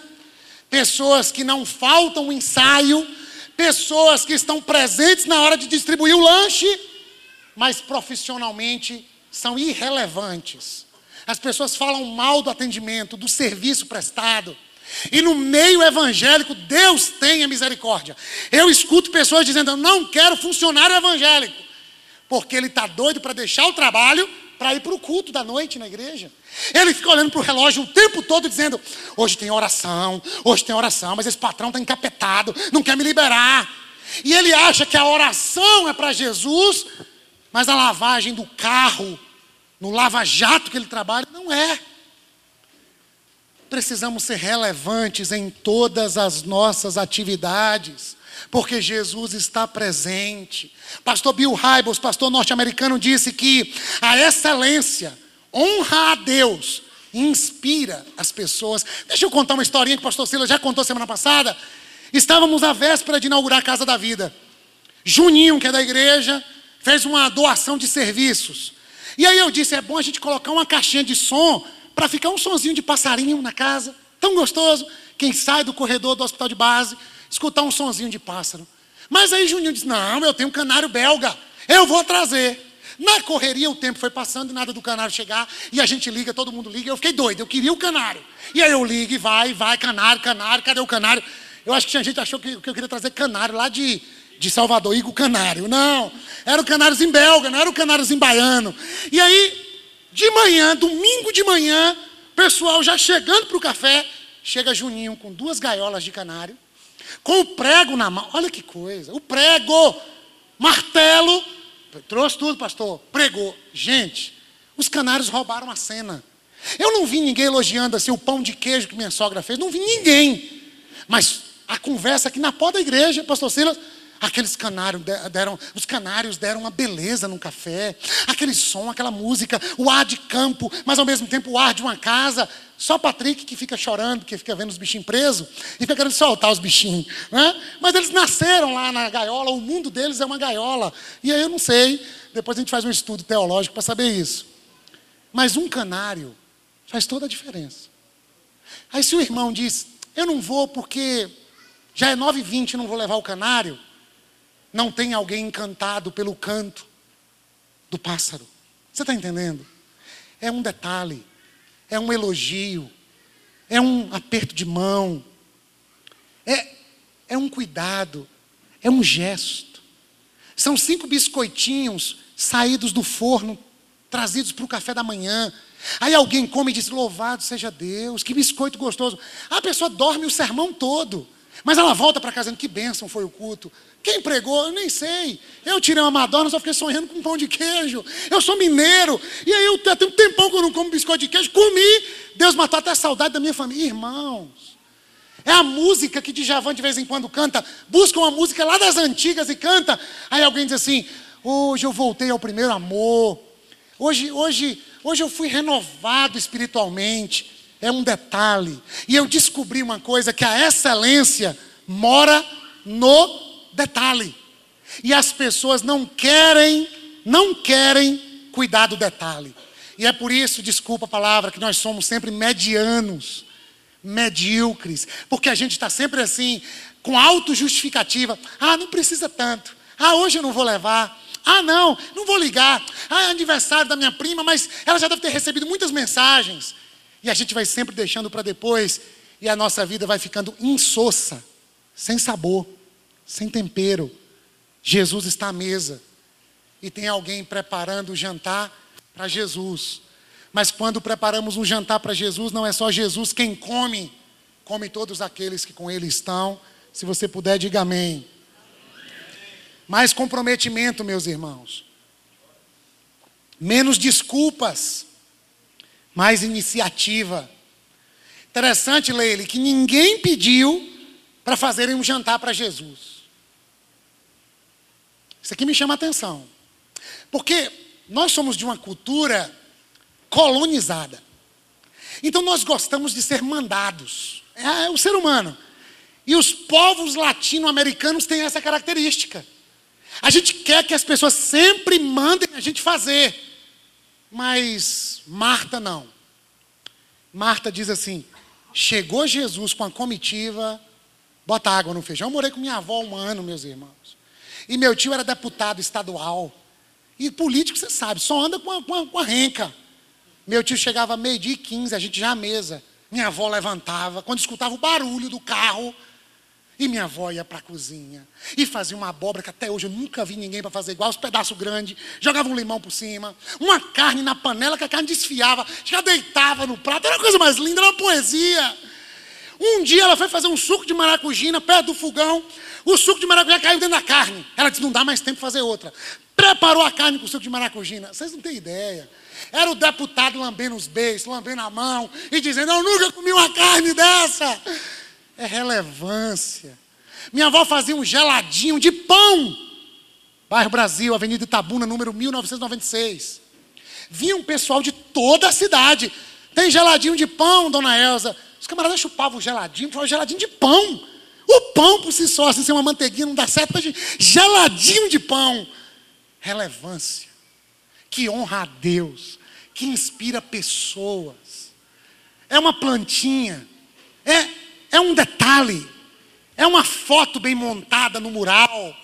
Speaker 1: pessoas que não faltam o ensaio, pessoas que estão presentes na hora de distribuir o lanche, mas profissionalmente são irrelevantes. As pessoas falam mal do atendimento, do serviço prestado. E no meio evangélico, Deus tenha misericórdia. Eu escuto pessoas dizendo: Eu não quero funcionário evangélico, porque ele está doido para deixar o trabalho para ir para o culto da noite na igreja. Ele fica olhando para o relógio o tempo todo dizendo: Hoje tem oração, hoje tem oração, mas esse patrão está encapetado, não quer me liberar. E ele acha que a oração é para Jesus, mas a lavagem do carro, no lava-jato que ele trabalha, não é precisamos ser relevantes em todas as nossas atividades. porque Jesus está presente. Pastor Bill Hybels, pastor norte-americano, disse que a excelência, honra a Deus, inspira as pessoas. Deixa eu contar uma historinha que o pastor Silas já contou semana passada. Estávamos à véspera de inaugurar a Casa da Vida. Juninho, que é da igreja, fez uma doação de serviços. E aí eu disse: é bom a gente colocar uma caixinha de som para ficar um sonzinho de passarinho na casa, tão gostoso. Quem sai do corredor do hospital de base, escutar um sonzinho de pássaro. Mas aí Juninho disse: não, eu tenho um canário belga, eu vou trazer. Na correria o tempo foi passando e nada do canário chegar, e a gente liga, todo mundo liga. Eu fiquei doido, eu queria o canário. E aí eu ligo e vai, vai, canário, canário, cadê o canário? Eu acho que tinha gente que achou que, eu queria trazer canário lá de, de Salvador, Igor Canário. Não, era o canáriozinho belga, não era o canáriozinho baiano. E aí, de manhã, domingo de manhã, pessoal já chegando para o café, chega Juninho com duas gaiolas de canário, com o prego na mão. Olha que coisa, o prego, martelo, Trouxe tudo, pastor. Pregou. Gente, os canários roubaram a cena. Eu não vi ninguém elogiando assim o pão de queijo que minha sogra fez. Não vi ninguém. Mas a conversa aqui na porta da igreja, pastor Silas, aqueles canários deram, os canários deram uma beleza no café. Aquele som, aquela música, o ar de campo, mas ao mesmo tempo o ar de uma casa. Só Patrick que fica chorando, que fica vendo os bichinhos presos e fica querendo soltar os bichinhos. Né? Mas eles nasceram lá na gaiola, o mundo deles é uma gaiola. E aí eu não sei, depois a gente faz um estudo teológico para saber isso. Mas um canário faz toda a diferença. Aí se o irmão diz, eu não vou porque já é 9h20 e não vou levar o canário, não tem alguém encantado pelo canto do pássaro. Você está entendendo? É um detalhe é um elogio, é um aperto de mão, é, é um cuidado, é um gesto. São cinco biscoitinhos saídos do forno, trazidos para o café da manhã. Aí alguém come e diz: Louvado seja Deus, que biscoito gostoso. A pessoa dorme o sermão todo, mas ela volta para casa dizendo: Que bênção foi o culto. Quem pregou? Eu nem sei. Eu tirei uma Madonna, só fiquei sonhando com pão de queijo. Eu sou mineiro. E aí eu tenho um tempão que eu não como biscoito de queijo. Comi. Deus matou até a saudade da minha família. Irmãos. É a música que Djavan de vez em quando canta. Busca uma música lá das antigas e canta. Aí alguém diz assim: Hoje eu voltei ao primeiro amor. Hoje, hoje, hoje eu fui renovado espiritualmente. É um detalhe. E eu descobri uma coisa: que a excelência mora no detalhe. E as pessoas não querem, não querem cuidar do detalhe. E é por isso, desculpa a palavra, que nós somos sempre medianos, medíocres, porque a gente está sempre assim, com auto-justificativa. Ah, não precisa tanto. Ah, hoje eu não vou levar. Ah, não, não vou ligar. Ah, é aniversário da minha prima, mas ela já deve ter recebido muitas mensagens. E a gente vai sempre deixando para depois, e a nossa vida vai ficando insossa, sem sabor sem tempero. Jesus está à mesa e tem alguém preparando o jantar para Jesus. Mas quando preparamos um jantar para Jesus, não é só Jesus quem come, come todos aqueles que com ele estão. Se você puder, diga amém. Mais comprometimento, meus irmãos. Menos desculpas, mais iniciativa. Interessante, Leile, que ninguém pediu para fazerem um jantar para Jesus. Isso aqui me chama a atenção. Porque nós somos de uma cultura colonizada. Então nós gostamos de ser mandados. É, é o ser humano. E os povos latino-americanos têm essa característica. A gente quer que as pessoas sempre mandem a gente fazer. Mas Marta não. Marta diz assim: chegou Jesus com a comitiva, bota água no feijão. Eu morei com minha avó um ano, meus irmãos. E meu tio era deputado estadual. E político, você sabe, só anda com a, com a, com a renca. Meu tio chegava meio-dia e quinze, a gente já à mesa. Minha avó levantava, quando escutava o barulho do carro, e minha avó ia para a cozinha e fazia uma abóbora que até hoje eu nunca vi ninguém para fazer igual, os pedaços grandes, jogava um limão por cima, uma carne na panela que a carne desfiava, já deitava no prato, era a coisa mais linda, era uma poesia. Um dia ela foi fazer um suco de maracujina perto do fogão, o suco de maracujá caiu dentro da carne. Ela disse: não dá mais tempo fazer outra. Preparou a carne com suco de maracujina. Vocês não têm ideia. Era o deputado lambendo os beijos, lambendo a mão e dizendo: Eu nunca comi uma carne dessa. É relevância. Minha avó fazia um geladinho de pão. Bairro Brasil, Avenida Itabuna, número 1996. Vinha um pessoal de toda a cidade. Tem geladinho de pão, dona Elza. Os camaradas chupavam geladinho, falavam geladinho de pão. O pão por si só, assim, ser uma manteiguinha, não dá certo, mas geladinho de pão. Relevância. Que honra a Deus. Que inspira pessoas. É uma plantinha. É, é um detalhe. É uma foto bem montada no mural.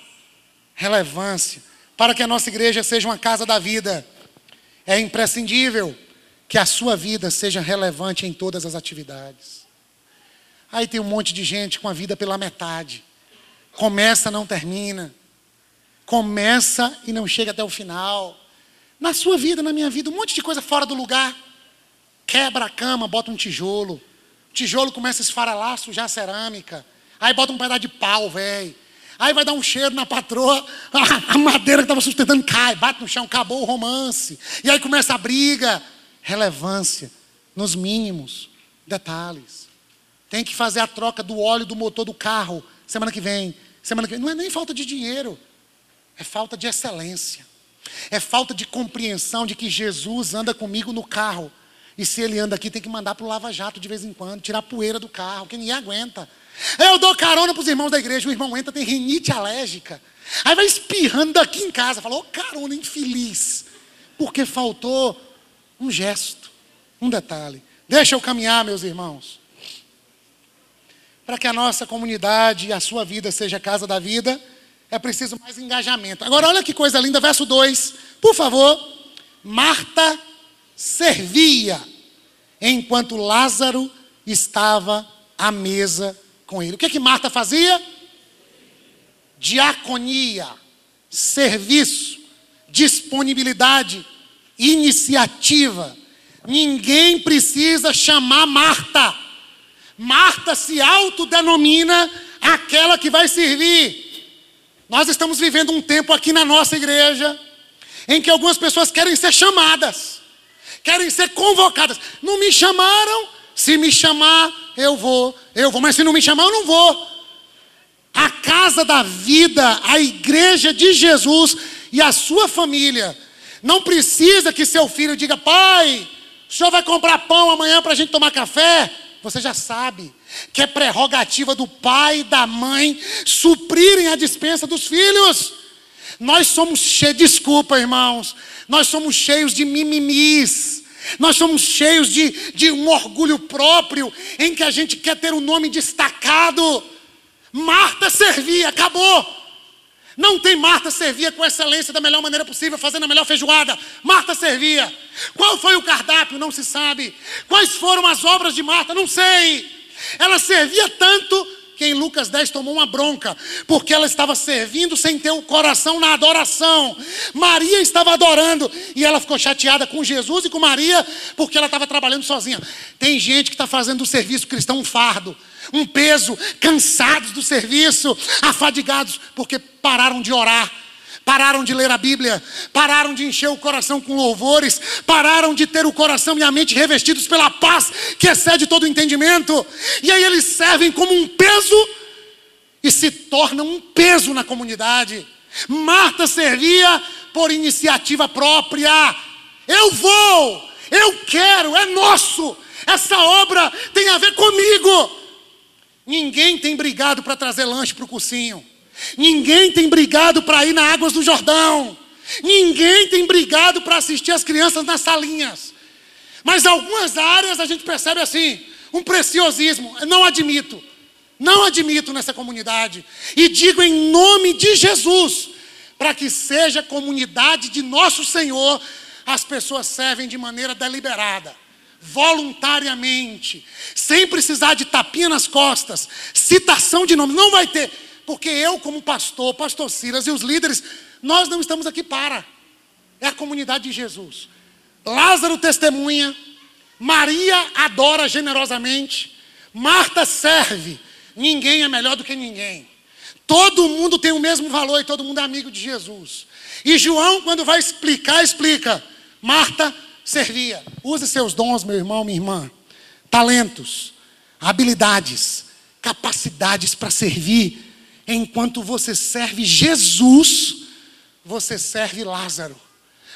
Speaker 1: Relevância. Para que a nossa igreja seja uma casa da vida. É imprescindível que a sua vida seja relevante em todas as atividades. Aí tem um monte de gente com a vida pela metade. Começa, não termina. Começa e não chega até o final. Na sua vida, na minha vida, um monte de coisa fora do lugar. Quebra a cama, bota um tijolo. O tijolo começa a esfaralar, sujar a cerâmica. Aí bota um pedaço de pau, velho. Aí vai dar um cheiro na patroa, a madeira que estava sustentando cai, bate no chão, acabou o romance. E aí começa a briga. Relevância nos mínimos detalhes. Tem que fazer a troca do óleo do motor do carro semana que vem. Semana que vem. Não é nem falta de dinheiro, é falta de excelência. É falta de compreensão de que Jesus anda comigo no carro. E se ele anda aqui, tem que mandar para o lava-jato de vez em quando, tirar poeira do carro, que ninguém aguenta. Eu dou carona para os irmãos da igreja, o irmão entra, tem rinite alérgica. Aí vai espirrando daqui em casa, falou, oh, carona infeliz. Porque faltou um gesto, um detalhe. Deixa eu caminhar, meus irmãos. Para que a nossa comunidade e a sua vida seja casa da vida, é preciso mais engajamento. Agora, olha que coisa linda, verso 2. Por favor, Marta servia enquanto Lázaro estava à mesa com ele. O que, que Marta fazia? Diaconia, serviço, disponibilidade, iniciativa. Ninguém precisa chamar Marta. Marta se autodenomina aquela que vai servir. Nós estamos vivendo um tempo aqui na nossa igreja em que algumas pessoas querem ser chamadas, querem ser convocadas. Não me chamaram, se me chamar, eu vou, eu vou, mas se não me chamar, eu não vou. A casa da vida, a igreja de Jesus e a sua família, não precisa que seu filho diga, pai, o senhor vai comprar pão amanhã para a gente tomar café? Você já sabe que é prerrogativa do pai e da mãe suprirem a dispensa dos filhos. Nós somos cheios, desculpa irmãos, nós somos cheios de mimimis. Nós somos cheios de, de um orgulho próprio, em que a gente quer ter um nome destacado. Marta servia, acabou. Não tem Marta servia com excelência da melhor maneira possível, fazendo a melhor feijoada. Marta servia. Qual foi o cardápio? Não se sabe. Quais foram as obras de Marta? Não sei. Ela servia tanto que em Lucas 10 tomou uma bronca, porque ela estava servindo sem ter o coração na adoração. Maria estava adorando e ela ficou chateada com Jesus e com Maria, porque ela estava trabalhando sozinha. Tem gente que está fazendo do serviço cristão um fardo, um peso, cansados do serviço, afadigados, porque pararam de orar pararam de ler a Bíblia, pararam de encher o coração com louvores, pararam de ter o coração e a mente revestidos pela paz que excede todo entendimento, e aí eles servem como um peso e se tornam um peso na comunidade. Marta servia por iniciativa própria. Eu vou, eu quero, é nosso. Essa obra tem a ver comigo. Ninguém tem brigado para trazer lanche para o cursinho. Ninguém tem brigado para ir na Águas do Jordão. Ninguém tem brigado para assistir as crianças nas salinhas. Mas algumas áreas a gente percebe assim, um preciosismo. Não admito. Não admito nessa comunidade. E digo em nome de Jesus, para que seja comunidade de nosso Senhor, as pessoas servem de maneira deliberada, voluntariamente, sem precisar de tapinha nas costas, citação de nome. Não vai ter. Porque eu, como pastor, pastor Silas e os líderes, nós não estamos aqui para. É a comunidade de Jesus. Lázaro testemunha, Maria adora generosamente, Marta serve. Ninguém é melhor do que ninguém. Todo mundo tem o mesmo valor e todo mundo é amigo de Jesus. E João, quando vai explicar, explica. Marta servia. Use seus dons, meu irmão, minha irmã. Talentos, habilidades, capacidades para servir enquanto você serve Jesus, você serve Lázaro.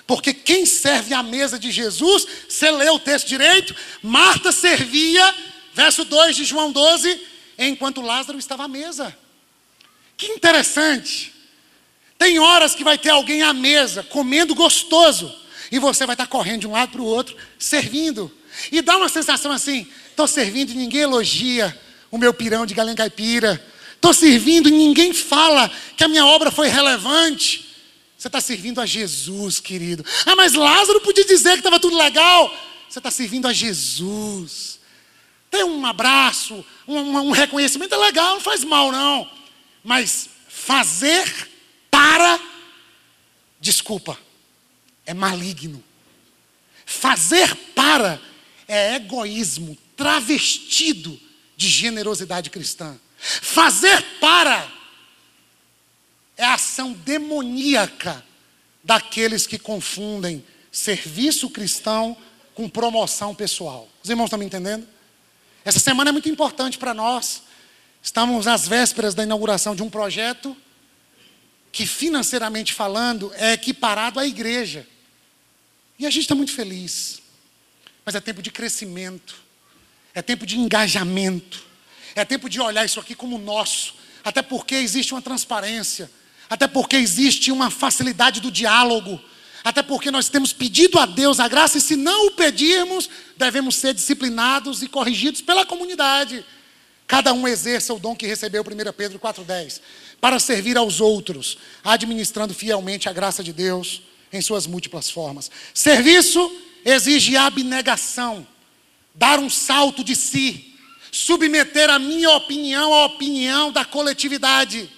Speaker 1: Porque quem serve à mesa de Jesus, você lê o texto direito, Marta servia, verso 2 de João 12, enquanto Lázaro estava à mesa. Que interessante. Tem horas que vai ter alguém à mesa, comendo gostoso, e você vai estar correndo de um lado para o outro, servindo. E dá uma sensação assim: estou servindo e ninguém elogia o meu pirão de galinha caipira. Estou servindo e ninguém fala que a minha obra foi relevante. Você está servindo a Jesus, querido. Ah, mas Lázaro podia dizer que estava tudo legal. Você está servindo a Jesus. Tem um abraço, um, um, reconhecimento é legal, não faz mal, não. Mas fazer para, desculpa, é maligno. Fazer para é egoísmo travestido de generosidade cristã. Fazer para é a ação demoníaca daqueles que confundem serviço cristão com promoção pessoal. Os irmãos estão me entendendo? Essa semana é muito importante para nós. Estamos às vésperas da inauguração de um projeto que, financeiramente falando, é equiparado à igreja. E a gente está muito feliz. Mas é tempo de crescimento, é tempo de engajamento, é tempo de olhar isso aqui como nosso, até porque existe uma transparência, até porque existe uma facilidade do diálogo, até porque nós temos pedido a Deus a graça e se não o pedirmos, devemos ser disciplinados e corrigidos pela comunidade. Cada um exerça o dom que recebeu, 1 Pedro 4,10, para servir aos outros, administrando fielmente a graça de Deus em suas múltiplas formas. Serviço exige abnegação, dar um salto de si, submeter a minha opinião à opinião da coletividade.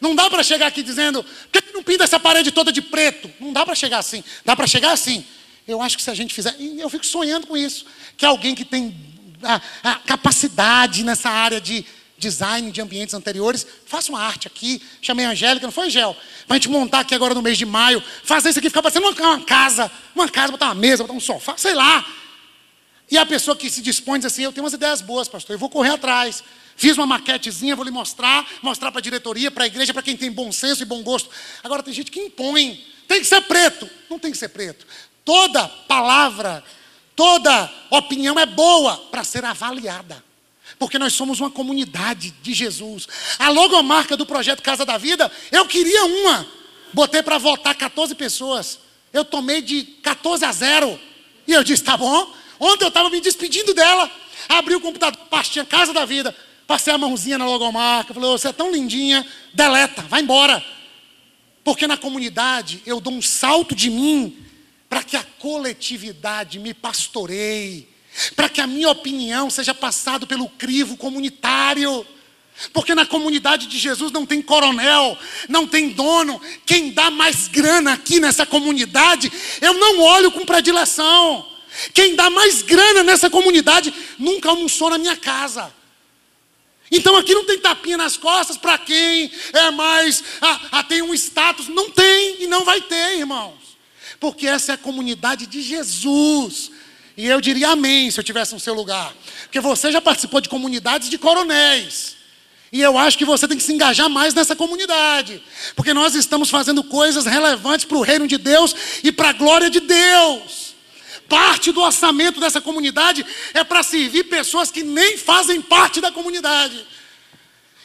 Speaker 1: Não dá para chegar aqui dizendo, por que não pinta essa parede toda de preto? Não dá para chegar assim. Dá para chegar assim. Eu acho que se a gente fizer, eu fico sonhando com isso, que alguém que tem a, a capacidade nessa área de design de ambientes anteriores, faça uma arte aqui, chamei a Angélica, não foi, Gel? Para a gente montar aqui agora no mês de maio, fazer isso aqui, ficar parecendo uma, uma casa, uma casa, botar uma mesa, botar um sofá, sei lá. E a pessoa que se dispõe diz assim: Eu tenho umas ideias boas, pastor, eu vou correr atrás. Fiz uma maquetezinha, vou lhe mostrar, mostrar para a diretoria, para a igreja, para quem tem bom senso e bom gosto. Agora tem gente que impõe, tem que ser preto. Não tem que ser preto. Toda palavra, toda opinião é boa para ser avaliada. Porque nós somos uma comunidade de Jesus. A logomarca do projeto Casa da Vida, eu queria uma. Botei para votar 14 pessoas. Eu tomei de 14 a 0. E eu disse: tá bom, Ontem eu estava me despedindo dela, abri o computador, pastinha Casa da Vida, passei a mãozinha na logomarca, falei, você é tão lindinha, deleta, vai embora. Porque na comunidade eu dou um salto de mim para que a coletividade me pastoreie, para que a minha opinião seja passada pelo crivo comunitário. Porque na comunidade de Jesus não tem coronel, não tem dono. Quem dá mais grana aqui nessa comunidade, eu não olho com predileção. Quem dá mais grana nessa comunidade nunca almoçou na minha casa. Então aqui não tem tapinha nas costas para quem é mais, ah, ah, tem um status. Não tem e não vai ter, irmãos. Porque essa é a comunidade de Jesus. E eu diria amém se eu tivesse no seu lugar. Porque você já participou de comunidades de coronéis. E eu acho que você tem que se engajar mais nessa comunidade. Porque nós estamos fazendo coisas relevantes para o reino de Deus e para a glória de Deus. Parte do orçamento dessa comunidade é para servir pessoas que nem fazem parte da comunidade.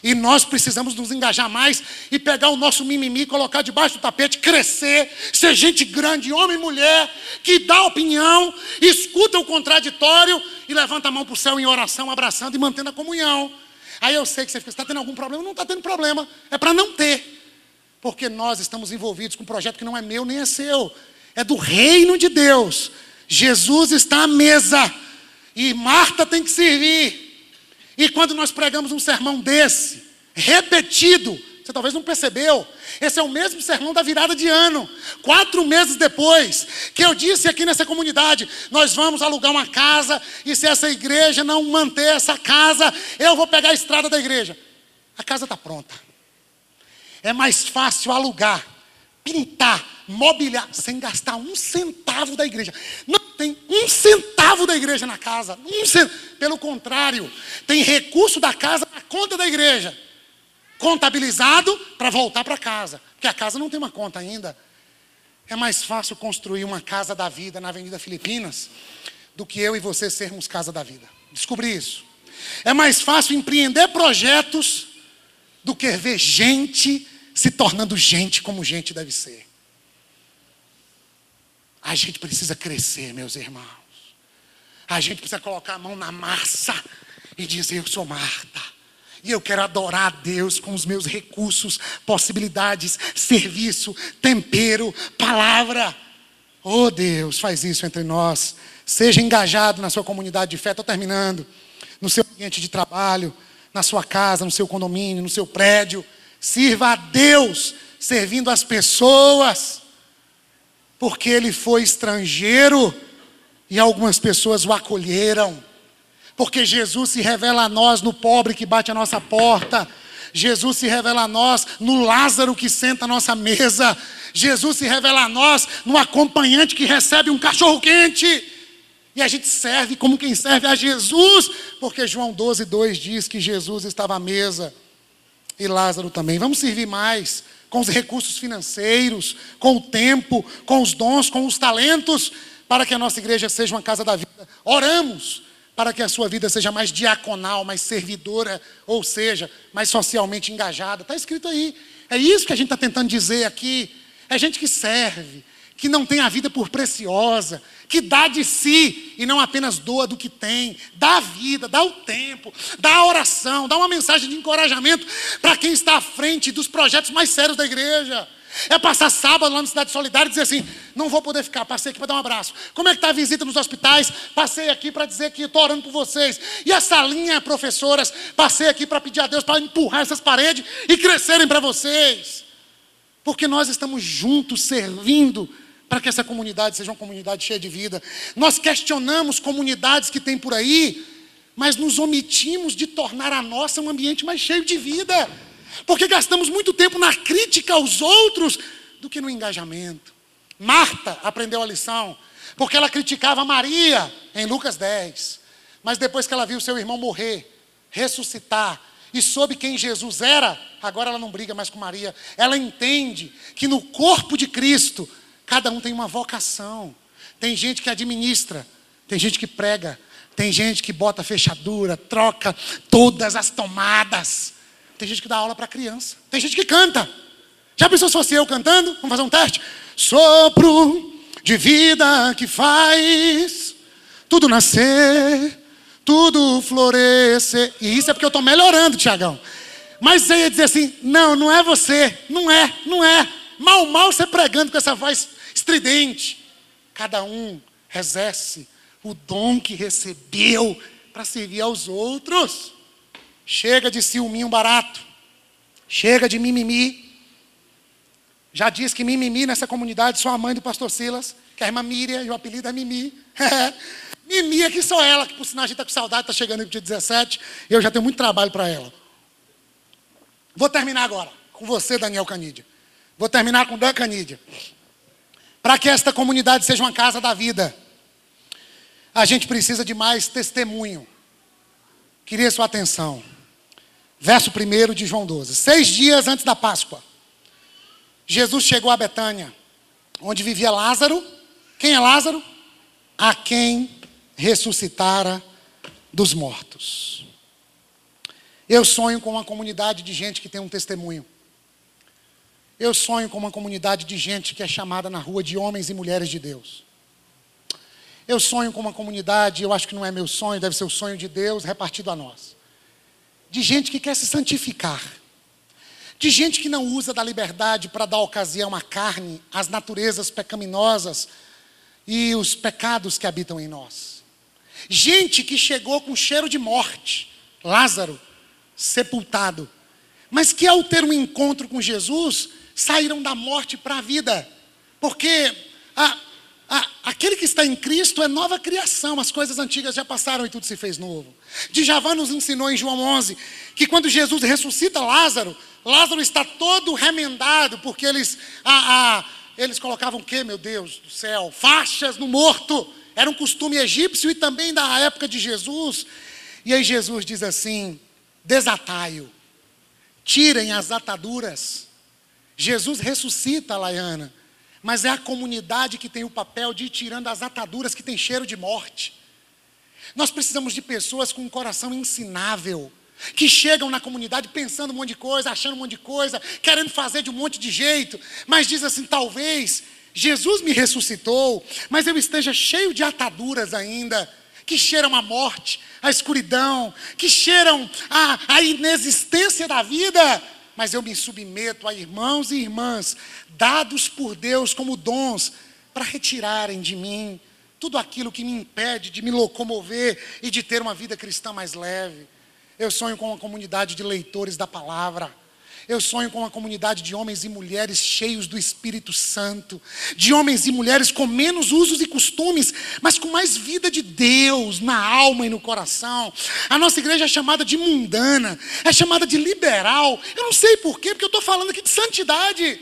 Speaker 1: E nós precisamos nos engajar mais e pegar o nosso mimimi, colocar debaixo do tapete, crescer, ser gente grande, homem e mulher, que dá opinião, escuta o contraditório e levanta a mão para o céu em oração, abraçando e mantendo a comunhão. Aí eu sei que você fica, está tendo algum problema? Não está tendo problema, é para não ter. Porque nós estamos envolvidos com um projeto que não é meu nem é seu, é do reino de Deus. Jesus está à mesa e Marta tem que servir. E quando nós pregamos um sermão desse, repetido, você talvez não percebeu, esse é o mesmo sermão da virada de ano, quatro meses depois, que eu disse aqui nessa comunidade: nós vamos alugar uma casa, e se essa igreja não manter essa casa, eu vou pegar a estrada da igreja. A casa está pronta. É mais fácil alugar, pintar, mobiliar, sem gastar um centavo da igreja. Não tem um centavo da igreja na casa. Um Pelo contrário, tem recurso da casa na conta da igreja. contabilizado para voltar para casa, porque a casa não tem uma conta ainda. É mais fácil construir uma casa da vida na Avenida Filipinas do que eu e você sermos casa da vida. Descobri isso. É mais fácil empreender projetos do que ver gente se tornando gente como gente deve ser. A gente precisa crescer, meus irmãos. A gente precisa colocar a mão na massa e dizer: Eu sou Marta. E eu quero adorar a Deus com os meus recursos, possibilidades, serviço, tempero, palavra. Oh Deus, faz isso entre nós. Seja engajado na sua comunidade de fé. Estou terminando. No seu ambiente de trabalho, na sua casa, no seu condomínio, no seu prédio. Sirva a Deus servindo as pessoas. Porque ele foi estrangeiro e algumas pessoas o acolheram. Porque Jesus se revela a nós no pobre que bate a nossa porta. Jesus se revela a nós no Lázaro que senta à nossa mesa. Jesus se revela a nós no acompanhante que recebe um cachorro quente. E a gente serve como quem serve a Jesus, porque João 12, 2 diz que Jesus estava à mesa e Lázaro também. Vamos servir mais com os recursos financeiros, com o tempo, com os dons, com os talentos, para que a nossa igreja seja uma casa da vida. Oramos para que a sua vida seja mais diaconal, mais servidora, ou seja, mais socialmente engajada. Está escrito aí. É isso que a gente está tentando dizer aqui. É gente que serve, que não tem a vida por preciosa, que dá de si e não apenas doa do que tem, dá a vida, dá o tempo, dá a oração, dá uma mensagem de encorajamento para quem está à frente dos projetos mais sérios da igreja. É passar sábado lá na Cidade Solidária e dizer assim: não vou poder ficar, passei aqui para dar um abraço. Como é que está a visita nos hospitais? Passei aqui para dizer que estou orando por vocês. E a salinha, professoras, passei aqui para pedir a Deus para empurrar essas paredes e crescerem para vocês. Porque nós estamos juntos servindo para que essa comunidade seja uma comunidade cheia de vida. Nós questionamos comunidades que tem por aí, mas nos omitimos de tornar a nossa um ambiente mais cheio de vida. Porque gastamos muito tempo na crítica aos outros do que no engajamento. Marta aprendeu a lição, porque ela criticava Maria em Lucas 10. Mas depois que ela viu seu irmão morrer, ressuscitar, e soube quem Jesus era, agora ela não briga mais com Maria. Ela entende que no corpo de Cristo Cada um tem uma vocação. Tem gente que administra, tem gente que prega, tem gente que bota fechadura, troca todas as tomadas. Tem gente que dá aula para criança. Tem gente que canta. Já pensou se fosse eu cantando? Vamos fazer um teste? Sopro de vida que faz tudo nascer, tudo florescer. E isso é porque eu estou melhorando, Tiagão. Mas você ia dizer assim: não, não é você, não é, não é. Mal, mal você pregando com essa voz estridente. Cada um exerce o dom que recebeu para servir aos outros. Chega de ciúminho barato. Chega de mimimi. Já diz que mimimi nessa comunidade sou a mãe do pastor Silas, que é a irmã Miriam, e o apelido é Mimi. Mimi é que sou ela, que por sinal a gente está com saudade, está chegando no dia 17, e eu já tenho muito trabalho para ela. Vou terminar agora com você, Daniel Canídia. Vou terminar com Dan Canídia. Para que esta comunidade seja uma casa da vida, a gente precisa de mais testemunho. Queria sua atenção. Verso 1 de João 12. Seis dias antes da Páscoa, Jesus chegou a Betânia, onde vivia Lázaro. Quem é Lázaro? A quem ressuscitara dos mortos. Eu sonho com uma comunidade de gente que tem um testemunho. Eu sonho com uma comunidade de gente que é chamada na rua de homens e mulheres de Deus. Eu sonho com uma comunidade, eu acho que não é meu sonho, deve ser o sonho de Deus repartido a nós. De gente que quer se santificar. De gente que não usa da liberdade para dar ocasião à carne, às naturezas pecaminosas e os pecados que habitam em nós. Gente que chegou com cheiro de morte, Lázaro, sepultado, mas que ao ter um encontro com Jesus, saíram da morte para a vida. Porque a, a, aquele que está em Cristo é nova criação, as coisas antigas já passaram e tudo se fez novo. Djavan nos ensinou em João 11 que quando Jesus ressuscita Lázaro, Lázaro está todo remendado, porque eles, a, eles colocavam o que, meu Deus do céu? Faixas no morto. Era um costume egípcio e também da época de Jesus. E aí Jesus diz assim: desatai-o tirem as ataduras. Jesus ressuscita a Laiana, mas é a comunidade que tem o papel de ir tirando as ataduras que tem cheiro de morte. Nós precisamos de pessoas com um coração ensinável, que chegam na comunidade pensando um monte de coisa, achando um monte de coisa, querendo fazer de um monte de jeito, mas diz assim: talvez Jesus me ressuscitou, mas eu esteja cheio de ataduras ainda, que cheiram a morte, a escuridão, que cheiram a, a inexistência da vida, mas eu me submeto a irmãos e irmãs, dados por Deus como dons, para retirarem de mim tudo aquilo que me impede de me locomover e de ter uma vida cristã mais leve. Eu sonho com uma comunidade de leitores da palavra. Eu sonho com uma comunidade de homens e mulheres cheios do Espírito Santo, de homens e mulheres com menos usos e costumes, mas com mais vida de Deus na alma e no coração. A nossa igreja é chamada de mundana, é chamada de liberal. Eu não sei porquê, porque eu estou falando aqui de santidade.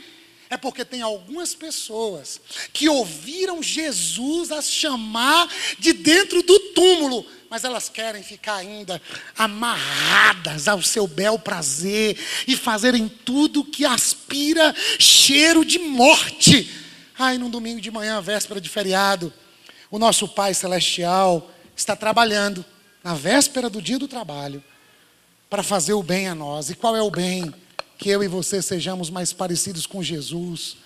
Speaker 1: É porque tem algumas pessoas que ouviram Jesus as chamar de dentro do túmulo mas elas querem ficar ainda amarradas ao seu bel prazer e fazerem tudo que aspira cheiro de morte. Ai, num domingo de manhã, véspera de feriado, o nosso Pai Celestial está trabalhando na véspera do dia do trabalho para fazer o bem a nós. E qual é o bem? Que eu e você sejamos mais parecidos com Jesus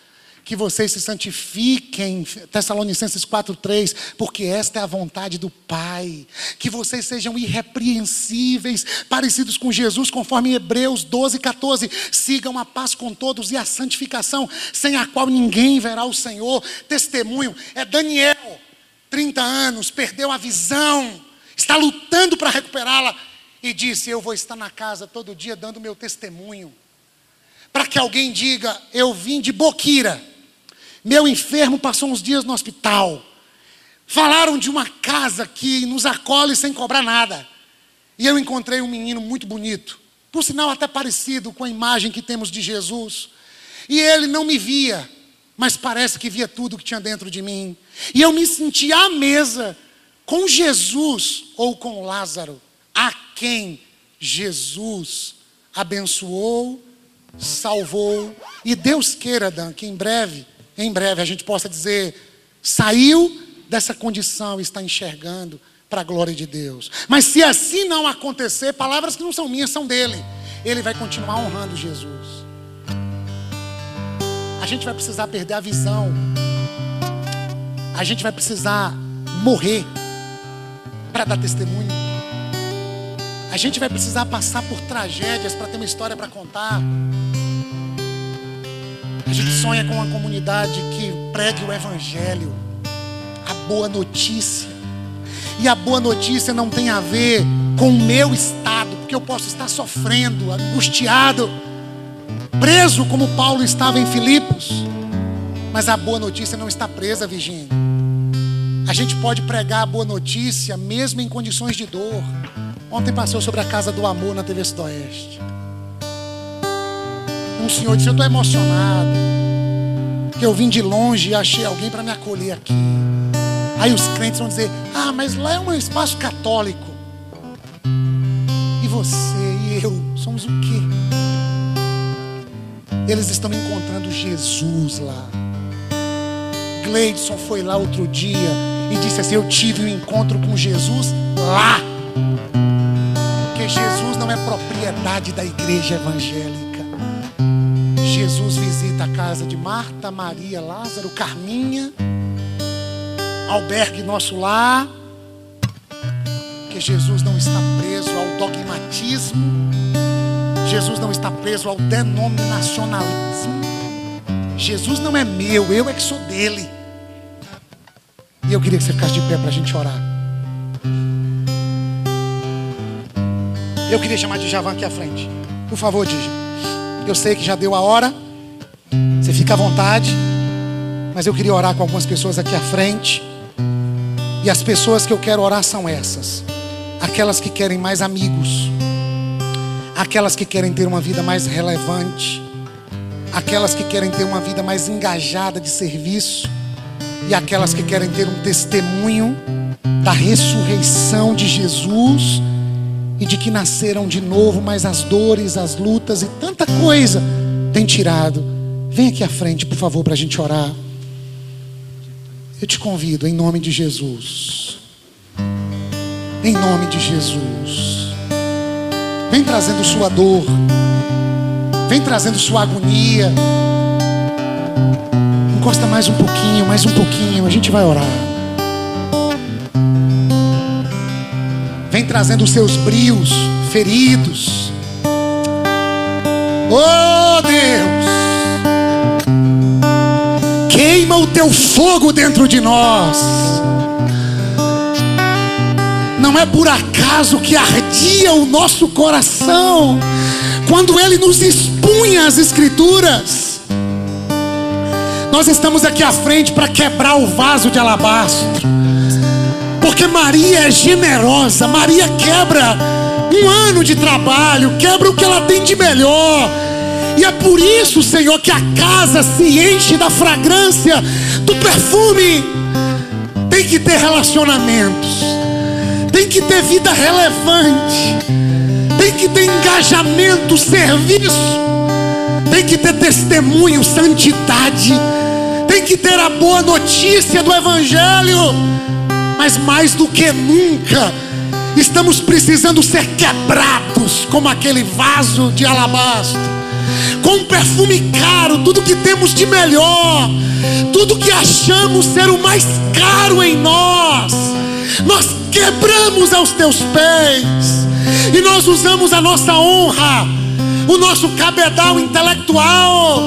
Speaker 1: que vocês se santifiquem, Tessalonicenses 4:3, porque esta é a vontade do Pai, que vocês sejam irrepreensíveis, parecidos com Jesus, conforme Hebreus 12:14, sigam a paz com todos e a santificação, sem a qual ninguém verá o Senhor. Testemunho é Daniel, 30 anos, perdeu a visão, está lutando para recuperá-la e disse: "Eu vou estar na casa todo dia dando meu testemunho" para que alguém diga: Eu vim de Boquira, meu enfermo passou uns dias no hospital. Falaram de uma casa que nos acolhe sem cobrar nada. E eu encontrei um menino muito bonito, por sinal até parecido com a imagem que temos de Jesus. E ele não me via, mas parece que via tudo que tinha dentro de mim. E eu me senti à mesa com Jesus ou com Lázaro, a quem Jesus abençoou, salvou. E Deus queira, Dan, que em breve em breve a gente possa dizer: saiu dessa condição e está enxergando para a glória de Deus. Mas se assim não acontecer, palavras que não são minhas, são dele, ele vai continuar honrando Jesus. A gente vai precisar perder a visão, a gente vai precisar morrer para dar testemunho. A gente vai precisar passar por tragédias para ter uma história para contar. A gente sonha com uma comunidade que pregue o Evangelho, a boa notícia. E a boa notícia não tem a ver com o meu estado, porque eu posso estar sofrendo, angustiado, preso como Paulo estava em Filipos. Mas a boa notícia não está presa, Virgínia. A gente pode pregar a boa notícia mesmo em condições de dor. Ontem passou sobre a casa do amor na TV Sudoeste um senhor disse: Eu estou emocionado. Que eu vim de longe e achei alguém para me acolher aqui. Aí os crentes vão dizer: Ah, mas lá é um espaço católico. E você e eu somos o quê? Eles estão encontrando Jesus lá. Gleidson foi lá outro dia e disse assim: Eu tive um encontro com Jesus lá. Porque Jesus não é propriedade da igreja evangélica. Jesus visita a casa de Marta, Maria, Lázaro, Carminha, albergue nosso lar, que Jesus não está preso ao dogmatismo, Jesus não está preso ao denominacionalismo, Jesus não é meu, eu é que sou dele. E eu queria que você ficasse de pé para a gente orar. Eu queria chamar de Javan aqui à frente. Por favor, Dija. Eu sei que já deu a hora. Fica à vontade. Mas eu queria orar com algumas pessoas aqui à frente. E as pessoas que eu quero orar são essas: aquelas que querem mais amigos, aquelas que querem ter uma vida mais relevante, aquelas que querem ter uma vida mais engajada de serviço, e aquelas que querem ter um testemunho da ressurreição de Jesus e de que nasceram de novo, mas as dores, as lutas e tanta coisa tem tirado. Vem aqui à frente, por favor, para a gente orar. Eu te convido, em nome de Jesus. Em nome de Jesus. Vem trazendo sua dor. Vem trazendo sua agonia. Encosta mais um pouquinho, mais um pouquinho. A gente vai orar. Vem trazendo os seus brios feridos. Oh Deus, queima o teu fogo dentro de nós. Não é por acaso que ardia o nosso coração quando ele nos expunha as Escrituras. Nós estamos aqui à frente para quebrar o vaso de alabastro, porque Maria é generosa, Maria quebra um ano de trabalho, quebra o que ela tem de melhor. E é por isso, Senhor, que a casa se enche da fragrância do perfume. Tem que ter relacionamentos, tem que ter vida relevante, tem que ter engajamento, serviço, tem que ter testemunho, santidade, tem que ter a boa notícia do Evangelho, mas mais do que nunca, estamos precisando ser quebrados como aquele vaso de alabastro, um perfume caro, tudo que temos de melhor, tudo que achamos ser o mais caro em nós, nós quebramos aos teus pés e nós usamos a nossa honra, o nosso cabedal intelectual,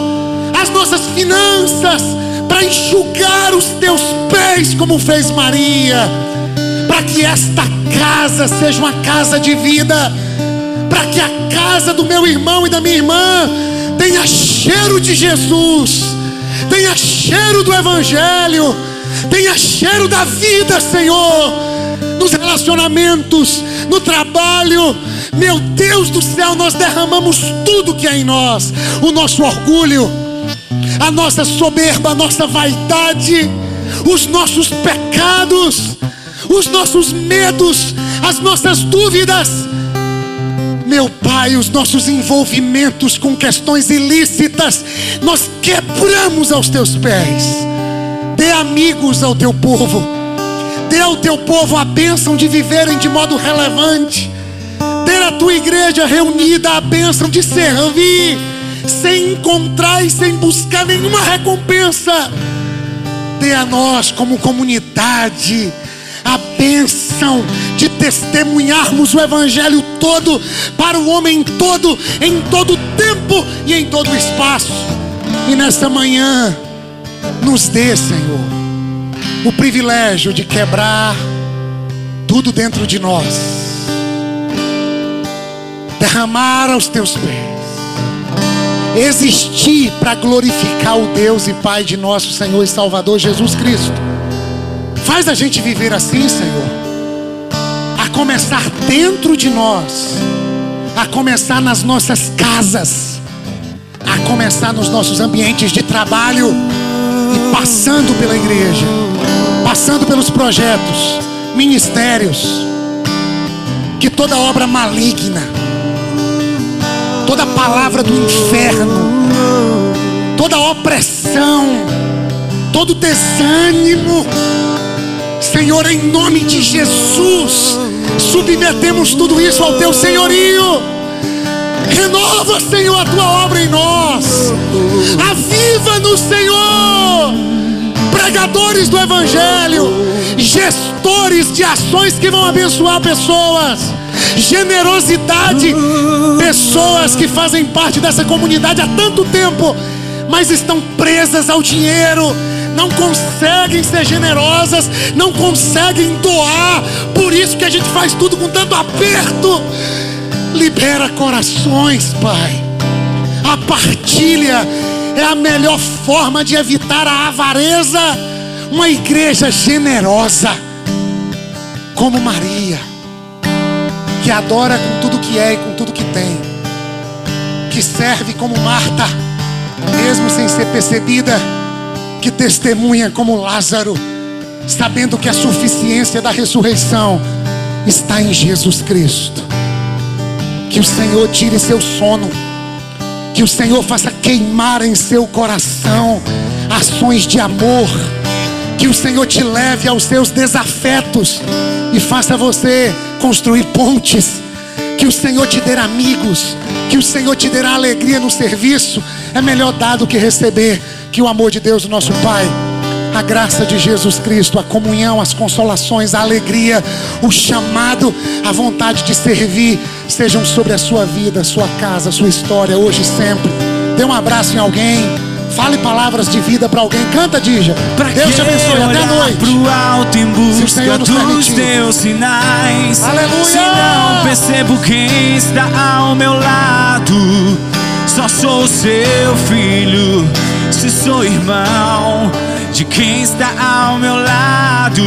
Speaker 1: as nossas finanças para enxugar os teus pés, como fez Maria, para que esta casa seja uma casa de vida, para que a casa do meu irmão e da minha irmã tenha cheiro de Jesus, tenha cheiro do Evangelho, tenha cheiro da vida, Senhor, nos relacionamentos, no trabalho. Meu Deus do céu, nós derramamos tudo que é em nós, o nosso orgulho, a nossa soberba, a nossa vaidade, os nossos pecados, os nossos medos, as nossas dúvidas. Meu Pai, os nossos envolvimentos com questões ilícitas, nós quebramos aos teus pés. Dê amigos ao teu povo, dê ao teu povo a bênção de viverem de modo relevante, dê à tua igreja reunida a bênção de servir, sem encontrar e sem buscar nenhuma recompensa. Dê a nós, como comunidade, a bênção de testemunharmos o Evangelho todo para o homem todo, em todo tempo e em todo espaço. E nesta manhã, nos dê, Senhor, o privilégio de quebrar tudo dentro de nós, derramar aos teus pés, existir para glorificar o Deus e Pai de nosso Senhor e Salvador Jesus Cristo. Faz a gente viver assim, Senhor. A começar dentro de nós, a começar nas nossas casas, a começar nos nossos ambientes de trabalho. E passando pela igreja, passando pelos projetos, ministérios. Que toda obra maligna, toda palavra do inferno, toda opressão, todo desânimo, Senhor, em nome de Jesus, submetemos tudo isso ao teu senhorio. Renova, Senhor, a tua obra em nós. Aviva-nos, Senhor. Pregadores do Evangelho, gestores de ações que vão abençoar pessoas, generosidade, pessoas que fazem parte dessa comunidade há tanto tempo, mas estão presas ao dinheiro não conseguem ser generosas, não conseguem doar. Por isso que a gente faz tudo com tanto aperto. Libera corações, Pai. A partilha é a melhor forma de evitar a avareza. Uma igreja generosa, como Maria, que adora com tudo que é e com tudo que tem, que serve como Marta, mesmo sem ser percebida que testemunha como Lázaro, sabendo que a suficiência da ressurreição está em Jesus Cristo. Que o Senhor tire seu sono. Que o Senhor faça queimar em seu coração ações de amor. Que o Senhor te leve aos seus desafetos e faça você construir pontes. Que o Senhor te dê amigos. Que o Senhor te dê alegria no serviço. É melhor dar do que receber. Que o amor de Deus, nosso Pai a graça de Jesus Cristo, a comunhão, as consolações, a alegria, o chamado, a vontade de servir sejam sobre a sua vida, sua casa, sua história, hoje e sempre. Dê um abraço em alguém. Fale palavras de vida para alguém. Canta, Dija.
Speaker 2: Pra
Speaker 1: Deus te abençoe. Até a noite.
Speaker 2: Pro alto em busca
Speaker 1: nos
Speaker 2: dos teus sinais.
Speaker 1: Aleluia!
Speaker 2: Se não percebo quem está ao meu lado, só sou seu filho. Se sou irmão de quem está ao meu lado.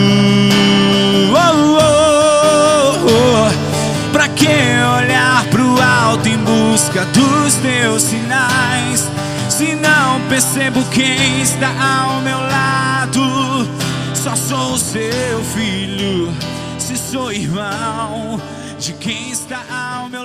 Speaker 2: Oh, oh, oh. Pra que olhar pro alto em busca dos teus sinais? Se não percebo quem está ao meu lado, só sou seu filho. Se sou irmão de quem está ao meu